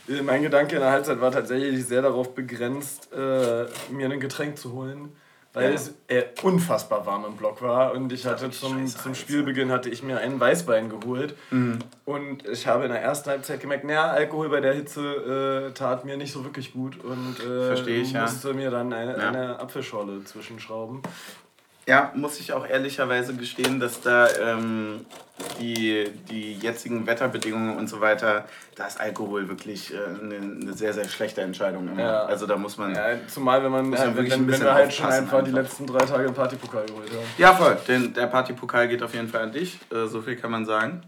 Äh, Mein Gedanke in der Halbzeit war tatsächlich sehr darauf begrenzt, äh, mir ein Getränk zu holen, weil Ja. es äh, unfassbar warm im Block war und ich hatte zum, scheiße zum Spielbeginn hatte ich mir einen Weißwein geholt und ich habe in der ersten Halbzeit gemerkt, naja, Alkohol bei der Hitze äh, tat mir nicht so wirklich gut und äh, ich, ja. musste mir dann eine, Ja. eine Apfelschorle zwischenschrauben. Ja, muss ich auch ehrlicherweise gestehen, dass da ähm, die, die jetzigen Wetterbedingungen und so weiter, da ist Alkohol wirklich äh, eine, eine sehr, sehr schlechte Entscheidung immer. Ja. Also da muss man. Ja, zumal wenn man man wenn, wenn, wenn wir halt schon einfach die letzten drei Tage im Partypokal geholt haben. Ja, voll. Den, der Partypokal geht auf jeden Fall an dich. Äh, so viel kann man sagen.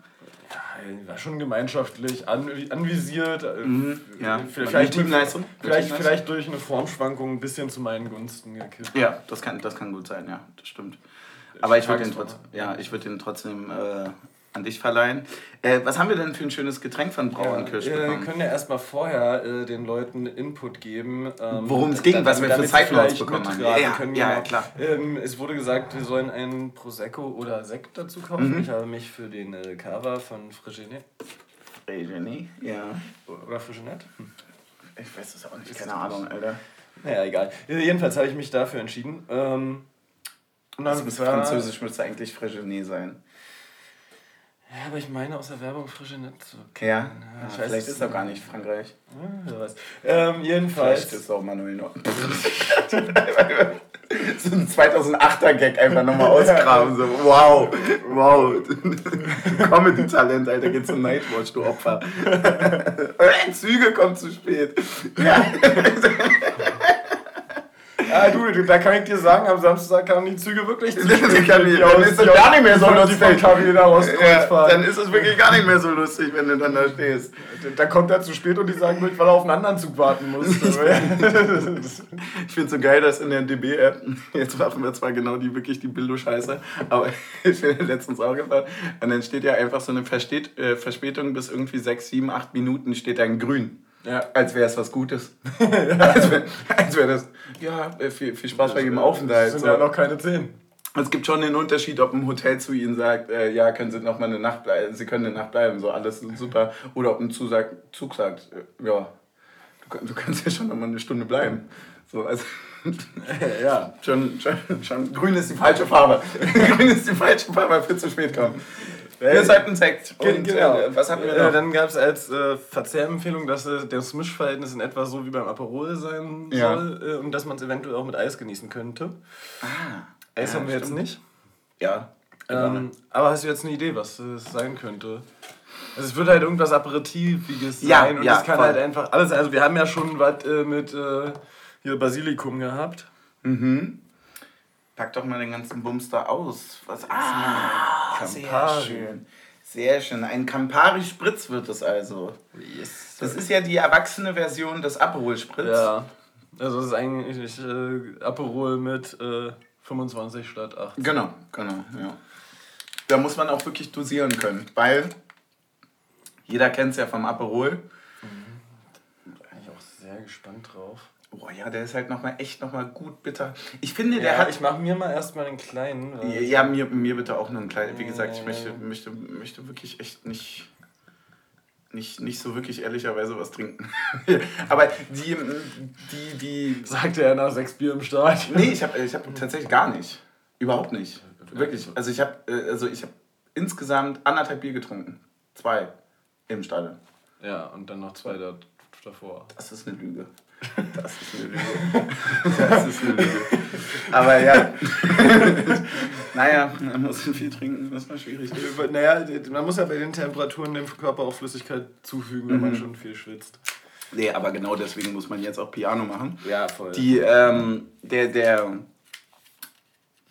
War schon gemeinschaftlich an, anvisiert. Mhm, ja. Vielleicht, Teamleistung. Vielleicht, vielleicht durch eine Formschwankung ein bisschen zu meinen Gunsten gekippt. Ja, das kann, das kann gut sein, ja, das stimmt. Aber ich würde den, trotz, ja, würd den trotzdem äh, an dich verleihen. Äh, was haben wir denn für ein schönes Getränk von Brauenkirsch ja, bekommen? Wir können ja erstmal vorher äh, den Leuten Input geben. Ähm, Worum es ging, was wir für Zeitnotes bekommen haben. Ja, können, ja, ja, klar. Ähm, es wurde gesagt, wir sollen einen Prosecco oder Sekt dazu kaufen. Mhm. Ich habe mich für den äh, Cava von Frigenet. Frigenet, ja. Oder Frigenet? Hm. Ich weiß es auch nicht, keine Ahnung, Alter. Naja, egal. Jedenfalls habe ich mich dafür entschieden. Ähm, und dann also, Französisch müsste eigentlich Frigenet sein. Ja, aber ich meine aus der Werbung frische nicht so. Ja, ja vielleicht ist doch gar nicht Frankreich. Ja, was. Ähm, jedenfalls. Vielleicht ist auch Manuel Neuer. so ein 2008er Gag einfach nochmal ausgraben. So, wow, wow. Comedy-Talent, Alter, geht zum Nightwatch, du Opfer. Züge kommen zu spät. Ja. Ah, du, da kann ich dir sagen, am Samstag kamen die Züge wirklich zu spät. Dann ist es gar nicht mehr so lustig. Ja, dann ist es wirklich gar nicht mehr so lustig, wenn du dann da stehst. Dann kommt er zu spät und die sagen, weil er auf einen anderen Zug warten muss. ich finde es so geil, dass in der DB-App, jetzt machen wir zwar genau die wirklich die Bildo-Scheiße, aber ich bin letztens auch gefahren, und dann steht ja einfach so eine äh, Verspätung bis irgendwie 6, 7, 8 Minuten steht da in grün. Ja. Als wäre es was Gutes. als wäre wär das, ja, äh, viel, viel Spaß bei Ihrem Aufenthalt. Das sind so. ja noch keine zehn. Es gibt schon den Unterschied, ob ein Hotel zu Ihnen sagt, äh, ja, können Sie noch mal eine Nacht bleiben, Sie können eine Nacht bleiben, so alles super. Oder ob ein Zusag, Zug sagt, äh, ja, du, du kannst ja schon noch mal eine Stunde bleiben. So, also, ja, schon, schon, schon, grün ist die falsche Farbe. grün ist die falsche Farbe, für zu spät kommen. Wir ist halt ein Sekt. Und genau. Äh, was hatten wir noch? dann gab es als äh, Verzehrempfehlung, dass äh, das Mischverhältnis in etwa so wie beim Aperol sein ja. soll äh, und dass man es eventuell auch mit Eis genießen könnte. Ah. Eis ja, haben wir stimmt. jetzt nicht. Ja. Ähm, aber hast du jetzt eine Idee, was es sein könnte? Also es wird halt irgendwas Aperitiviges ja, sein und ja, das kann voll. halt einfach alles. Also wir haben ja schon was äh, mit äh, hier Basilikum gehabt. Mhm. Pack doch mal den ganzen Bums da aus. Was ah, Campari. Sehr schön. Sehr schön. Ein Campari Spritz wird es also. Yes. Das ist ja die erwachsene Version des Aperol Spritz. Ja. Also es ist eigentlich äh, Aperol mit äh, 25 statt 8. Genau, genau, ja. Da muss man auch wirklich dosieren können, weil jeder kennt es ja vom Aperol. Mhm. Bin ich auch sehr gespannt drauf. Boah, ja, der ist halt nochmal echt nochmal gut bitter. Ich finde, ja, der hat. Ich mache mir mal erstmal einen kleinen. Ja, mir, mir bitte auch nur einen kleinen. Wie gesagt, ich möchte, möchte, möchte wirklich echt nicht. Nicht, nicht so wirklich ehrlicherweise was trinken. Aber die, die, die. Sagte er nach sechs Bier im Start. Nee, ich habe ich hab tatsächlich gar nicht. Überhaupt nicht. Wirklich. Also ich habe also hab insgesamt anderthalb Bier getrunken. Zwei im Stadion. Ja, und dann noch zwei da, davor. Das ist eine Lüge. Das ist eine Lüge. Das ist eine Lüge. Aber ja. naja, man muss viel trinken, das war schwierig. Naja, man muss ja bei den Temperaturen dem Körper auch Flüssigkeit zufügen, wenn mhm. man schon viel schwitzt. Nee, aber genau deswegen muss man jetzt auch Piano machen. Ja, voll. Die, ähm, der, der,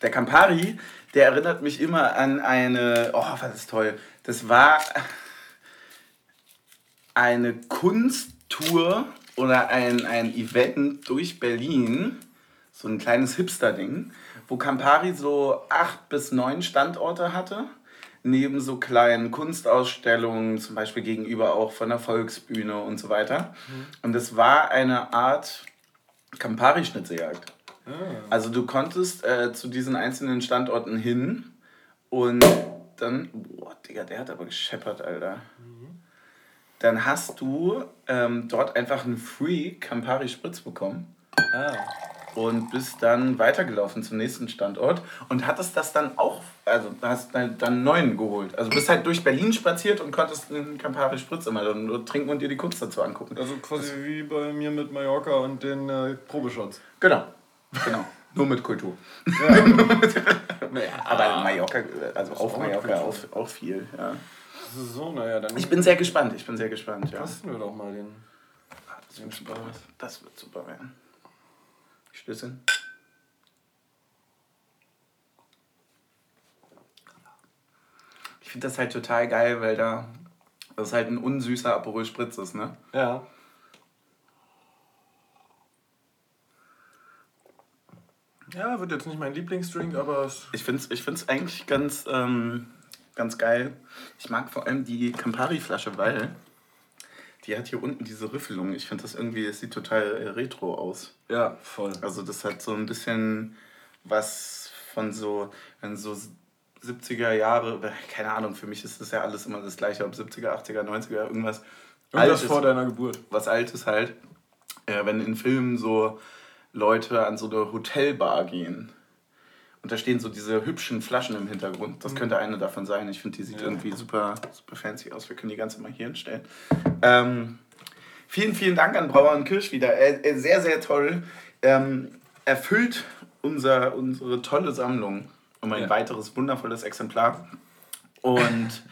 der Campari, der erinnert mich immer an eine, oh, was ist toll. Das war eine Kunsttour oder ein, ein Event durch Berlin, so ein kleines Hipster-Ding, wo Campari so acht bis neun Standorte hatte, neben so kleinen Kunstausstellungen, zum Beispiel gegenüber auch von der Volksbühne und so weiter. Mhm. Und es war eine Art Campari-Schnitzeljagd. Ah. Also du konntest äh, zu diesen einzelnen Standorten hin und dann, boah, Digga, der hat aber gescheppert, Alter. Mhm dann hast du ähm, dort einfach einen Free Campari Spritz bekommen. Ah. Und bist dann weitergelaufen zum nächsten Standort und hattest das dann auch, also hast dann, einen neuen geholt. Also bist halt durch Berlin spaziert und konntest den Campari Spritz immer dann trinken und dir die Kunst dazu angucken. Also quasi das wie bei mir mit Mallorca und den äh, Probeshots. Genau, genau. Nur mit Kultur. Ja. naja, aber Mallorca, also auf Mallorca auch, auch viel, ja. So, naja, dann. Ich bin sehr gespannt, ich bin sehr gespannt, ja. Testen wir doch mal den. das, wird super, das wird super werden. Schlüssel. Ich finde das halt total geil, weil da Das ist halt ein unsüßer Aperol Spritz ist, ne? Ja. Ja, wird jetzt nicht mein Lieblingsdrink, aber es Ich finde es ich find's eigentlich ganz, ähm, ganz geil. Ich mag vor allem die Campari-Flasche, weil die hat hier unten diese Riffelung. Ich finde das irgendwie, es sieht total äh, retro aus. ja, voll. Also das hat so ein bisschen was von so, wenn so 70er Jahre, keine Ahnung, für mich ist das ja alles immer das gleiche, ob 70er, 80er, 90er, irgendwas Irgendwas vor deiner Geburt. was Altes halt. Äh, wenn in Filmen so Leute an so eine Hotelbar gehen und da stehen so diese hübschen Flaschen im Hintergrund. Das könnte eine davon sein. Ich finde, die sieht Ja. irgendwie super, super fancy aus. Wir können die ganze mal hier hinstellen. Ähm, vielen, vielen Dank an Brauer und Kirsch wieder. Äh, äh, sehr, sehr toll. Ähm, erfüllt unser, unsere tolle Sammlung um ein Ja. weiteres wundervolles Exemplar. Und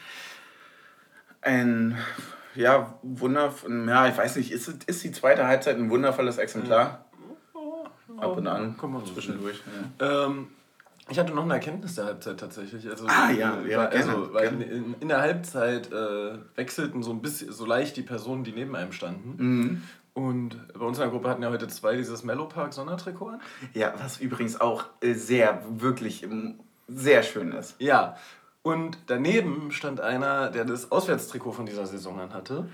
ein, ja, wundervoll, ja, ich weiß nicht, ist, ist die zweite Halbzeit ein wundervolles Exemplar? Ab und an, Komm mal zwischendurch. Ja. Ähm, ich hatte noch eine Erkenntnis der Halbzeit tatsächlich. Also, Ah, ja, ja, weil, gerne, also, weil gerne. in, in der Halbzeit äh, wechselten so ein bisschen, so leicht die Personen, die neben einem standen. Mhm. Und bei uns in der Gruppe hatten ja heute zwei dieses Mellow Park Sondertrikot an. ja, was übrigens auch äh, sehr, wirklich ähm, sehr schön ist. Ja. Und daneben stand einer, der das Auswärtstrikot von dieser Saison an hatte.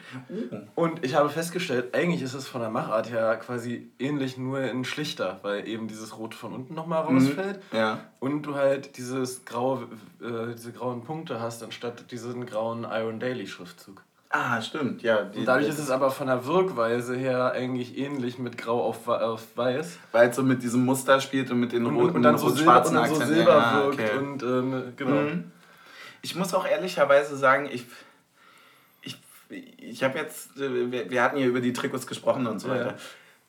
Und ich habe festgestellt, eigentlich ist es von der Machart her quasi ähnlich, nur in schlichter, weil eben dieses Rot von unten nochmal rausfällt. Ja. Und du halt dieses graue, äh, diese grauen Punkte hast, anstatt diesen grauen Iron Daily Schriftzug. Ah, stimmt, ja. Die, Und dadurch ist es aber von der Wirkweise her eigentlich ähnlich mit Grau auf, auf Weiß. Weil es so mit diesem Muster spielt und mit den Und, roten und dann so und Silber, und schwarzen dann so. Silber Ja, wirkt. okay. Und ähm, genau. Mhm. Ich muss auch ehrlicherweise sagen, ich, ich, ich habe jetzt, wir, wir hatten hier über die Trikots gesprochen und so Ja. weiter.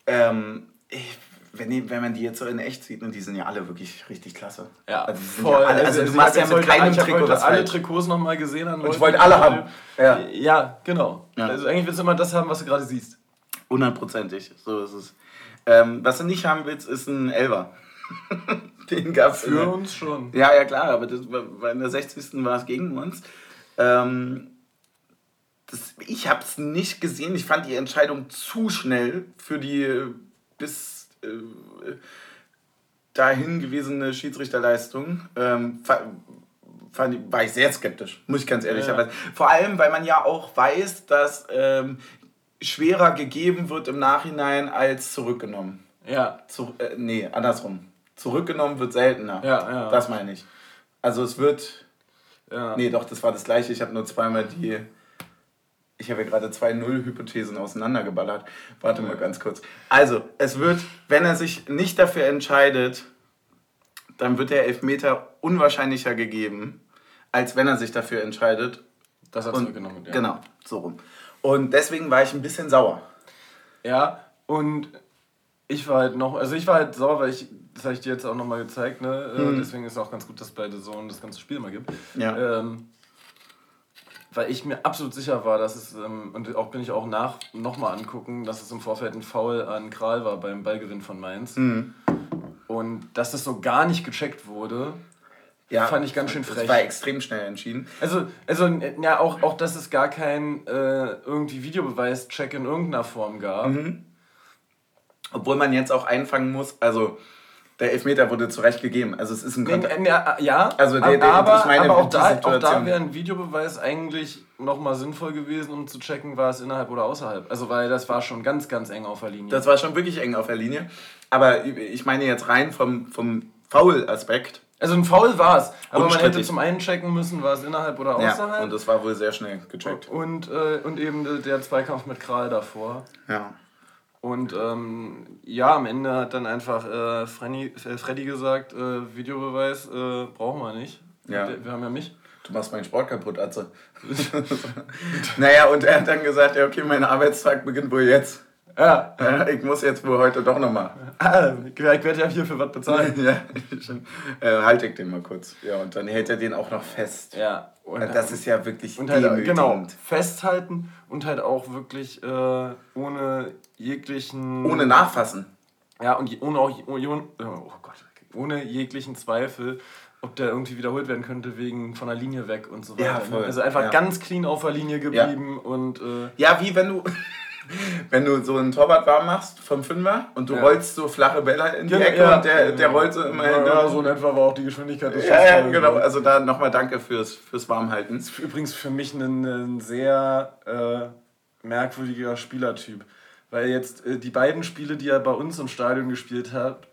Ähm, ich, wenn, die, wenn man die jetzt so in echt sieht, und die sind ja alle wirklich richtig klasse. Ja, also, voll. Ja alle, also, du machst ja mit keinem ich Trikot was alle. Trikots nochmal gesehen an Und ich wollte alle haben. Ja. Ja, genau. Ja. Also eigentlich willst du immer das haben, was du gerade siehst. Hundertprozentig, so ist es. Ähm, was du nicht haben willst, ist ein Elver. Den gab es Für uns schon. Ja, ja, klar, aber das war, in der 60. war es gegen uns. Ähm, das, ich habe es nicht gesehen. Ich fand die Entscheidung zu schnell für die äh, bis äh, dahin gewesene Schiedsrichterleistung. Ähm, fa- fand, war ich sehr skeptisch, muss ich ganz ehrlich Ja. sagen. Vor allem, weil man ja auch weiß, dass ähm, schwerer gegeben wird im Nachhinein als zurückgenommen. Ja. Zu, äh, nee, andersrum. Zurückgenommen wird seltener. Ja, ja. Das meine ich. Also es wird. ja. Nee, doch, das war das gleiche. Ich habe nur zweimal die. Ich habe ja gerade zwei Null-Hypothesen auseinandergeballert. Warte mal ganz kurz. Also, es wird, wenn er sich nicht dafür entscheidet, dann wird der Elfmeter unwahrscheinlicher gegeben, als wenn er sich dafür entscheidet. Das hat zurückgenommen. Ja. Genau, so rum. Und deswegen war ich ein bisschen sauer. Ja, und ich war halt noch, also ich war halt sauer, weil ich, das habe ich dir jetzt auch nochmal gezeigt, ne? Äh, Mhm. Deswegen ist es auch ganz gut, dass bei The Zone das ganze Spiel mal gibt. Ja. Ähm, weil ich mir absolut sicher war, dass es, ähm, und auch bin ich auch nach nochmal angucken, dass es im Vorfeld ein Foul an Kral war beim Ballgewinn von Mainz. Mhm. Und dass das so gar nicht gecheckt wurde, fand ich ganz schön Das frech. war extrem schnell entschieden. Also, also ja, auch, auch, dass es gar keinen äh, irgendwie Videobeweis-Check in irgendeiner Form gab. Mhm. Obwohl man jetzt auch einfangen muss, also der Elfmeter wurde zu Recht gegeben. Also es ist ein Kontakt. ja, ja, Also der- der- aber, ich meine, aber auch da, auch da wäre ein Videobeweis eigentlich nochmal sinnvoll gewesen, um zu checken, war es innerhalb oder außerhalb. Also weil das war schon ganz, ganz eng auf der Linie. Das war schon wirklich eng auf der Linie. Aber ich meine jetzt rein vom, vom Foul-Aspekt. also ein Foul war es, aber man hätte zum einen checken müssen, war es innerhalb oder Ja, außerhalb. und das war wohl sehr schnell gecheckt. und, äh, und eben der Zweikampf mit Kral davor. Ja. Und ähm, ja, am Ende hat dann einfach äh, Freddy, äh, Freddy gesagt, äh, Videobeweis äh, brauchen wir nicht. Ja. Wir, haben ja mich. Du machst meinen Sport kaputt, Atze. naja, und er hat dann gesagt, ja, okay, mein Arbeitstag beginnt wohl jetzt. Ja, Ja, Ich muss jetzt wohl heute doch nochmal. ah, ich werde ja hier für was bezahlen. ja. Äh, halte ich den mal kurz. Ja, und dann hält er den auch noch fest. Ja, und, Das ist ja wirklich und halt, genau, festhalten und halt auch wirklich äh, ohne jeglichen. Ohne Nachfassen. Ja, und je- ohne auch. Oh, oh Gott, ohne jeglichen Zweifel ob der irgendwie wiederholt werden könnte wegen von der Linie weg und so weiter. Ja, ne? voll. Also einfach Ja. ganz clean auf der Linie geblieben und äh, Ja, wie wenn du, wenn du so einen Torwart warm machst vom Fünfer und du Ja. rollst so flache Bälle in die Genau, Ecke ja. und der, der rollt so immer ja, hin. ja, so in etwa war auch die Geschwindigkeit des ja, ja, genau. Also da nochmal danke fürs, fürs Warmhalten. ist übrigens für mich ein, ein sehr äh, merkwürdiger Spielertyp. Weil jetzt äh, die beiden Spiele, die er bei uns im Stadion gespielt hat,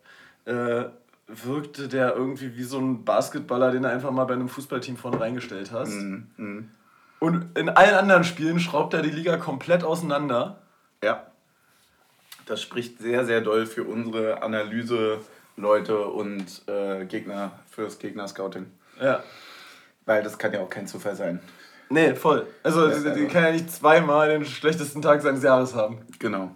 äh, wirkte der irgendwie wie so ein Basketballer, den du einfach mal bei einem Fußballteam vorne reingestellt hast. Mhm. Und in allen anderen Spielen schraubt er die Liga komplett auseinander. Ja. Das spricht sehr, sehr doll für unsere Analyse-Leute und äh, Gegner, fürs Gegner-Scouting. Ja. Weil das kann ja auch kein Zufall sein. Nee, voll. Also, Ja, die also- kann ja nicht zweimal den schlechtesten Tag seines Jahres haben. Genau.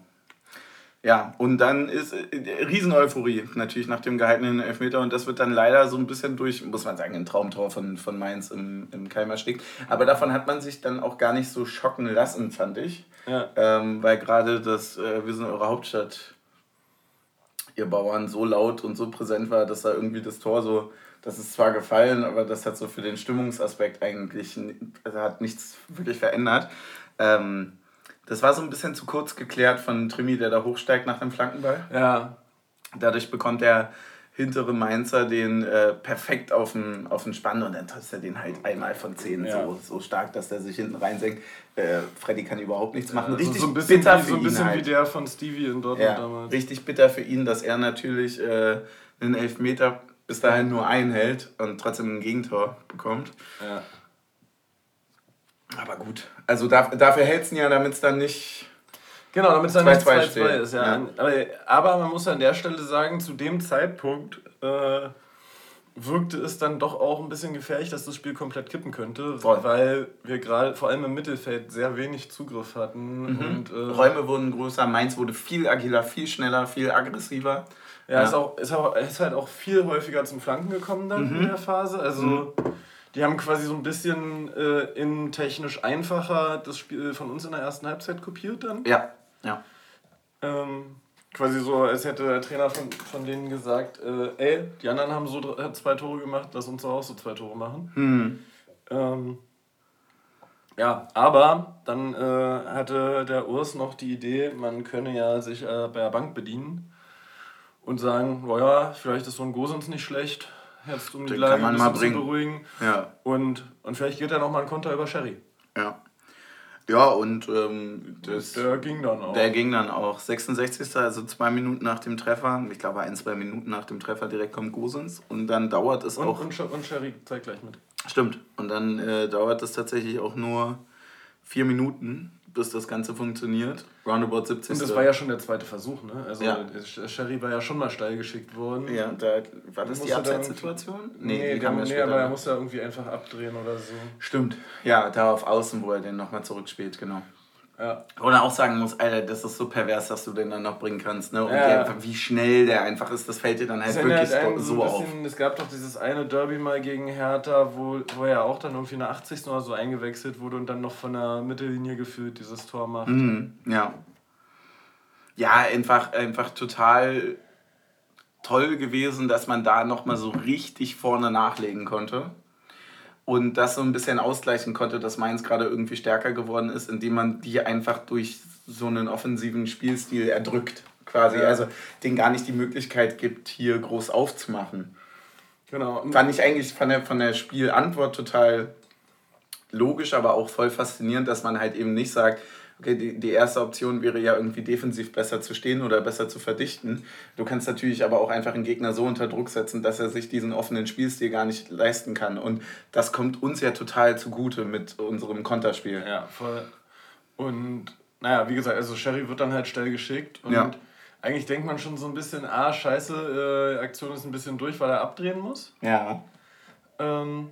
Ja, und dann ist äh, Riesen-Euphorie natürlich nach dem gehaltenen Elfmeter und das wird dann leider so ein bisschen durch, muss man sagen, ein Traumtor von, von Mainz im, im Keimer Steg. Aber davon hat man sich dann auch gar nicht so schocken lassen, fand ich. Ja. Ähm, weil gerade das äh, Wir sind eure Hauptstadt, ihr Bauern, so laut und so präsent war, dass da irgendwie das Tor so, das ist zwar gefallen, aber das hat so für den Stimmungsaspekt eigentlich also hat nichts wirklich verändert. Ähm, das war so ein bisschen zu kurz geklärt von Trimi, der da hochsteigt nach dem Flankenball. Ja. Dadurch bekommt der hintere Mainzer den äh, perfekt auf den, auf den Spann und dann trifft er den halt einmal von zehn Ja. so, so stark, dass der sich hinten reinsenkt. Äh, Freddy kann überhaupt nichts machen. Also Richtig so ein bisschen, bitter wie, für so ein ihn bisschen halt. wie der von Stevie in Dortmund Ja, damals. richtig bitter für ihn, dass er natürlich äh, einen Elfmeter bis dahin nur einhält und trotzdem ein Gegentor bekommt. Ja. Aber gut, also da, dafür hält es ihn ja, damit es dann nicht... Genau, damit es dann 2-2 nicht 2-2 steht. ist. Ja. Ja. Aber, aber man muss an der Stelle sagen, zu dem Zeitpunkt äh, wirkte es dann doch auch ein bisschen gefährlich, dass das Spiel komplett kippen könnte, Voll. weil wir gerade vor allem im Mittelfeld sehr wenig Zugriff hatten. Und, äh, Räume wurden größer, Mainz wurde viel agiler, viel schneller, viel aggressiver. Ja, Ist, auch, ist, auch, ist halt auch viel häufiger zum Flanken gekommen dann Mhm. in der Phase. Also die haben quasi so ein bisschen äh, in technisch einfacher das Spiel von uns in der ersten Halbzeit kopiert dann. Ja, ja. Ähm, quasi so, als hätte der Trainer von, von denen gesagt, äh, ey, die anderen haben so dr- zwei Tore gemacht, lass uns auch so zwei Tore machen. Hm. Ähm, ja, aber dann äh, hatte der Urs noch die Idee, man könne ja sich äh, bei der Bank bedienen und sagen, naja, vielleicht ist so ein Gosens nicht schlecht, jetzt um die Den Lage ein mal bisschen zu beruhigen. Ja, Und, und vielleicht geht ja noch mal ein Konter über Sherry. ja. Ja, und ähm, das, Der ging dann auch. der ging dann auch 66. Also zwei Minuten nach dem Treffer. Ich glaube, ein, zwei Minuten nach dem Treffer direkt kommt Gosens. Und dann dauert es und, auch. und, und Sherry zeigt gleich mit. Stimmt. Und dann äh, dauert es tatsächlich auch nur vier Minuten, bis das Ganze funktioniert. Roundabout 70. Und das war ja schon der zweite Versuch, ne? Also Ja. Sherry war ja schon mal steil geschickt worden. Ja, da, war das die Abseitssituation? Nee, die nee, kam ja nee aber er muss ja irgendwie einfach abdrehen oder so. Stimmt. Ja, da auf Außen, wo er den nochmal zurückspielt, genau. Ja. Oder auch sagen muss, Alter, das ist so pervers, dass du den dann noch bringen kannst. Ne? Und Ja. der, wie schnell der einfach ist, das fällt dir dann halt Das wirklich so, so ein auf. bisschen, es gab doch dieses eine Derby mal gegen Hertha, wo, wo er auch dann irgendwie in der 80. oder so eingewechselt wurde und dann noch von der Mittellinie geführt dieses Tor macht. Mhm, ja. Ja, einfach, einfach total toll gewesen, dass man da nochmal so richtig vorne nachlegen konnte. Und das so ein bisschen ausgleichen konnte, dass Mainz gerade irgendwie stärker geworden ist, indem man die einfach durch so einen offensiven Spielstil erdrückt. Quasi. Ja. Also denen gar nicht die Möglichkeit gibt, hier groß aufzumachen. Genau. Fand ich eigentlich von der, von der Spielantwort total logisch, aber auch voll faszinierend, dass man halt eben nicht sagt, okay, die, die erste Option wäre ja irgendwie defensiv besser zu stehen oder besser zu verdichten. Du kannst natürlich aber auch einfach einen Gegner so unter Druck setzen, dass er sich diesen offenen Spielstil gar nicht leisten kann. Und das kommt uns ja total zugute mit unserem Konterspiel. Ja, voll. Und naja, wie gesagt, also Sherry wird dann halt schnell geschickt und Ja. eigentlich denkt man schon so ein bisschen, ah, scheiße, äh, Aktion ist ein bisschen durch, weil er abdrehen muss. Ja. Ähm,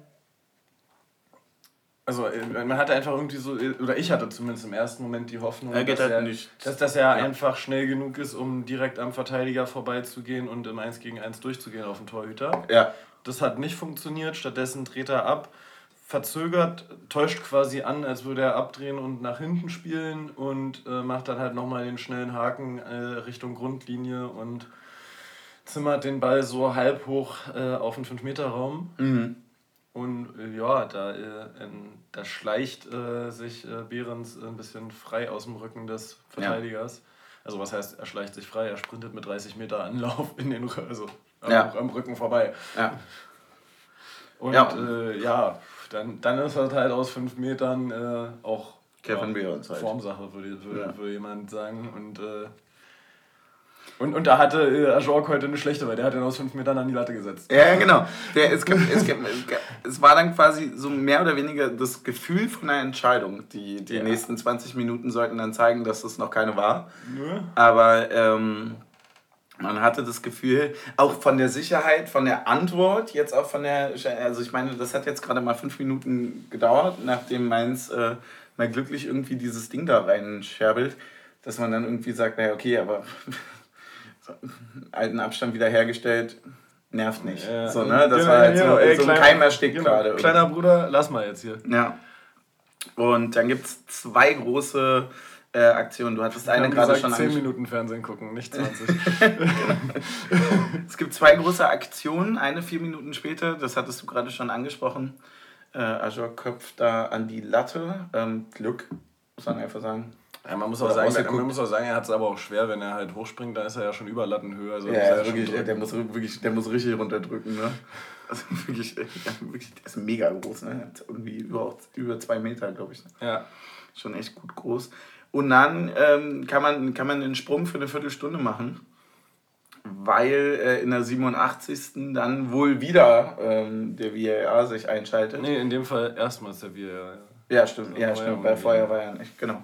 also äh, man hatte einfach irgendwie so, äh, oder ich hatte zumindest im ersten Moment die Hoffnung, Er dass, halt er, nicht. dass, dass er einfach schnell genug ist, um direkt am Verteidiger vorbeizugehen und im 1 gegen 1 durchzugehen auf den Torhüter. Ja. Das hat nicht funktioniert, stattdessen dreht er ab, verzögert, täuscht quasi an, als würde er abdrehen und nach hinten spielen und äh, macht dann halt nochmal den schnellen Haken äh, Richtung Grundlinie und zimmert den Ball so halb hoch äh, auf den 5-Meter-Raum. Mhm. Und äh, ja, da, äh, da schleicht äh, sich äh, Behrens ein bisschen frei aus dem Rücken des Verteidigers. Ja. Also was heißt, er schleicht sich frei, er sprintet mit 30 Meter Anlauf in den also am, ja. am Rücken vorbei. Ja. Und ja, äh, ja dann, dann ist das halt aus 5 Metern äh, auch Kevin ja, Behrens halt. Formsache, würde, würde, würde jemand sagen. Und und, und da hatte äh, Ajork heute eine schlechte, weil der hat ihn aus fünf Metern an die Latte gesetzt. Ja, genau. Der, es, gibt, es, gibt, es war dann quasi so mehr oder weniger das Gefühl von einer Entscheidung. Die, die ja. nächsten 20 Minuten sollten dann zeigen, dass das noch keine war. Ja. Aber ähm, man hatte das Gefühl, auch von der Sicherheit, von der Antwort, jetzt auch von der, also ich meine, das hat jetzt gerade mal fünf Minuten gedauert, nachdem Mainz äh, mal glücklich irgendwie dieses Ding da reinscherbelt, dass man dann irgendwie sagt, naja, okay, aber alten Abstand wiederhergestellt, nervt nicht. Ja, so, ne? Das genau, war halt so, genau, ey, so ein Keim erstickt genau, gerade. Kleiner Bruder, lass mal jetzt hier. Ja. Und dann gibt es zwei große äh, Aktionen. Du hattest eine gerade schon 10 Minuten Fernsehen gucken, nicht 20. es gibt zwei große Aktionen. Eine vier Minuten später, das hattest du gerade schon angesprochen. Äh, Ajor köpft da an die Latte. Ähm, Glück, muss man einfach sagen. Ja, man, muss auch sagen, man muss auch sagen, er hat es aber auch schwer, wenn er halt hochspringt, da ist er ja schon über Lattenhöhe. Also ja, ja wirklich, der, muss wirklich, der muss richtig runterdrücken. Ne? Also wirklich, wirklich, der ist mega groß. Ne? Irgendwie über, über zwei Meter, glaube ich. Ne? Ja. Schon echt gut groß. Und dann ähm, kann, man, kann man den Sprung für eine Viertelstunde machen, weil äh, in der 87. dann wohl wieder ähm, der VAR sich einschaltet. Nee, in dem Fall erstmals der VAR. Ja, stimmt. Ja, stimmt. Bei vorher war ja nicht. Genau.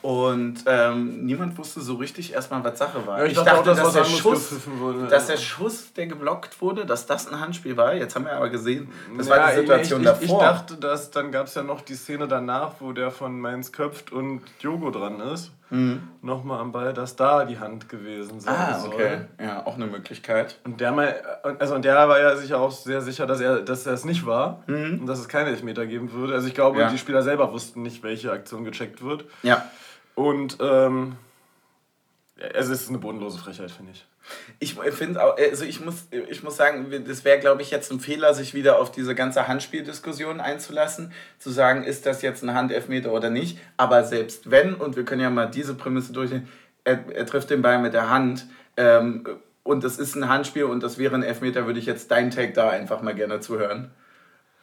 Und ähm, niemand wusste so richtig erstmal, was Sache war. Ja, ich, ich, dachte, auch, dass, dass, der Schuss, wurde, dass der Schuss, der geblockt wurde, dass das ein Handspiel war. Jetzt haben wir aber gesehen, das ja, war die Situation ich, ich, davor. Ich dachte, dass dann gab es ja noch die Szene danach, wo der von Mainz köpft und Diogo dran ist. Mhm. Nochmal am Ball, dass da die Hand gewesen sein ah, okay. Soll. Ja, auch eine Möglichkeit. Und der mal, also und der war ja sicher auch sehr sicher, dass er, dass es nicht war mhm. und dass es keine Elfmeter geben würde. Also ich glaube, ja. die Spieler selber wussten nicht, welche Aktion gecheckt wird. Ja. Und ähm, es ist eine bodenlose Frechheit, finde ich. Ich finde also ich muss, ich muss sagen, das wäre, glaube ich, jetzt ein Fehler, sich wieder auf diese ganze Handspieldiskussion einzulassen, zu sagen, ist das jetzt ein Handelfmeter oder nicht. Aber selbst wenn, und wir können ja mal diese Prämisse durchnehmen, er, er trifft den Ball mit der Hand ähm, und das ist ein Handspiel und das wäre ein Elfmeter, würde ich jetzt deinen Take da einfach mal gerne zuhören.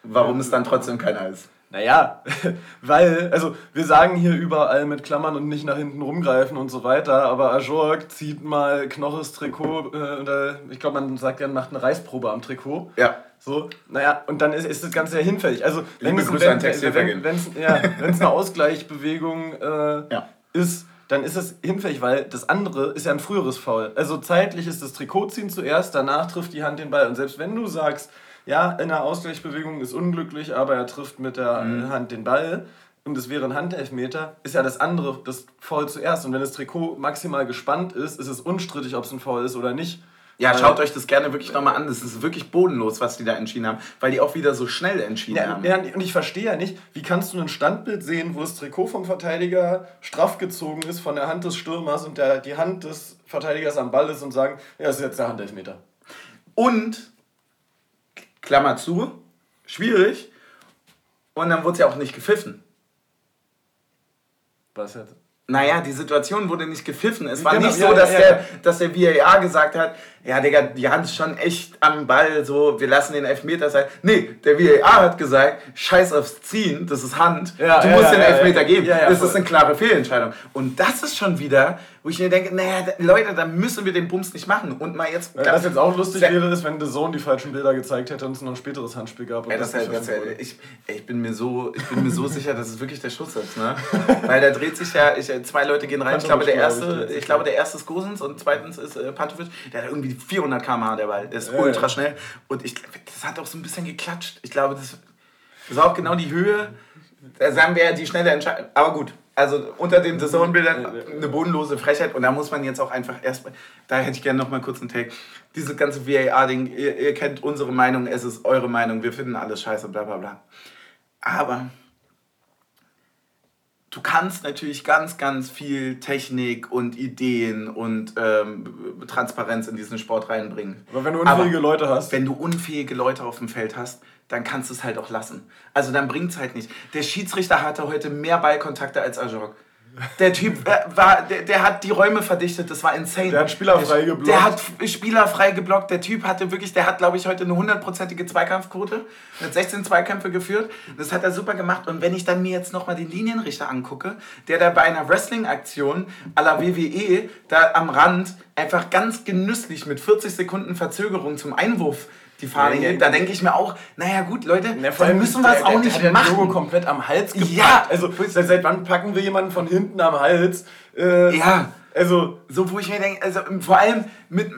Warum es dann trotzdem keiner ist. Naja, weil, also wir sagen hier überall mit Klammern und nicht nach hinten rumgreifen und so weiter, aber Ajorg zieht mal Knoches Trikot, äh, oder ich glaube, man sagt ja, macht eine Reißprobe am Trikot. Ja. So, naja, und dann ist, ist das Ganze ja hinfällig. Also, wenn es wenn, wenn, ja, eine Ausgleichsbewegung äh, ja. ist, dann ist es hinfällig, weil das andere ist ja ein früheres Foul. Also zeitlich ist das Trikotziehen zuerst, danach trifft die Hand den Ball. Und selbst wenn du sagst, ja, in der Ausgleichsbewegung ist unglücklich, aber er trifft mit der mhm. Hand den Ball und es wäre ein Handelfmeter, ist ja das andere, das Foul zuerst. Und wenn das Trikot maximal gespannt ist, ist es unstrittig, ob es ein Foul ist oder nicht. Ja, weil, schaut euch das gerne wirklich nochmal an. Das ist wirklich bodenlos, was die da entschieden haben, weil die auch wieder so schnell entschieden ja, haben. Ja, und ich verstehe ja nicht, wie kannst du ein Standbild sehen, wo das Trikot vom Verteidiger straff gezogen ist von der Hand des Stürmers und der, die Hand des Verteidigers am Ball ist und sagen, ja, das ist jetzt der Handelfmeter. Und Klammer zu, schwierig. Und dann wurde es ja auch nicht gepfiffen. Was jetzt? Naja, die Situation wurde nicht gepfiffen. Es war genau, nicht so, dass, ja, ja. Der, dass der VAR gesagt hat, ja, Digga, die Hand ist schon echt am Ball, so, wir lassen den Elfmeter sein. Nee, der VAR hat gesagt, scheiß aufs Ziehen, das ist Hand, ja, du musst den Elfmeter geben. das ist eine klare Fehlentscheidung. Und das ist schon wieder, wo ich mir denke, naja, Leute, da müssen wir den Bums nicht machen. Und mal jetzt. Was jetzt auch lustig wäre, ist, wenn The Zone die falschen Bilder gezeigt hätte und es noch ein späteres Handspiel gab. Ja, das das das ich, ich bin mir so, ich bin mir so sicher, dass es wirklich der Schuss ist. Ne? Weil da dreht sich ja, ich, zwei Leute gehen rein. Ich glaube, der erste, ich glaube, der erste ist Gosens und zweitens ist äh, Pantovic. Der hat irgendwie 400 km/h der Ball. Der ist ja, ultra schnell. Und ich, das hat auch so ein bisschen geklatscht. Ich glaube, das, das war auch genau die Höhe. Da sagen wir ja die schnelle Entscheidung. Aber gut, also unter den Saisonbildern eine bodenlose Frechheit und da muss man jetzt auch einfach erstmal, da hätte ich gerne noch mal kurz einen Take. Dieses ganze VAR-Ding, ihr, ihr, kennt unsere Meinung, es ist eure Meinung, wir finden alles scheiße, bla bla bla. Aber du kannst natürlich ganz, ganz viel Technik und Ideen und ähm, Transparenz in diesen Sport reinbringen. Aber wenn du unfähige Aber Leute hast. Wenn du unfähige Leute auf dem Feld hast, dann kannst du es halt auch lassen. Also dann bringt es halt nicht. Der Schiedsrichter hatte heute mehr Ballkontakte als Ajok. Der Typ äh, war, der, der hat die Räume verdichtet, das war insane. Der hat Spieler frei geblockt. Der hat Spieler frei geblockt. Der Typ hatte wirklich, der hat, glaube ich, heute eine hundertprozentige Zweikampfquote. Hat 16 Zweikämpfe geführt. Das hat er super gemacht. Und wenn ich dann mir jetzt nochmal den Linienrichter angucke, der da bei einer Wrestling-Aktion à la WWE da am Rand einfach ganz genüsslich mit 40 Sekunden Verzögerung zum Einwurf die Fahne da denke ich mir auch, naja gut, Leute, vor dann müssen wir es der- auch der- nicht der machen. Das Logo komplett am Hals gepackt. Ja. Also seit, seit wann packen wir jemanden von hinten am Hals? Äh, Ja. Also So, wo ich mir denke, also vor allem mit,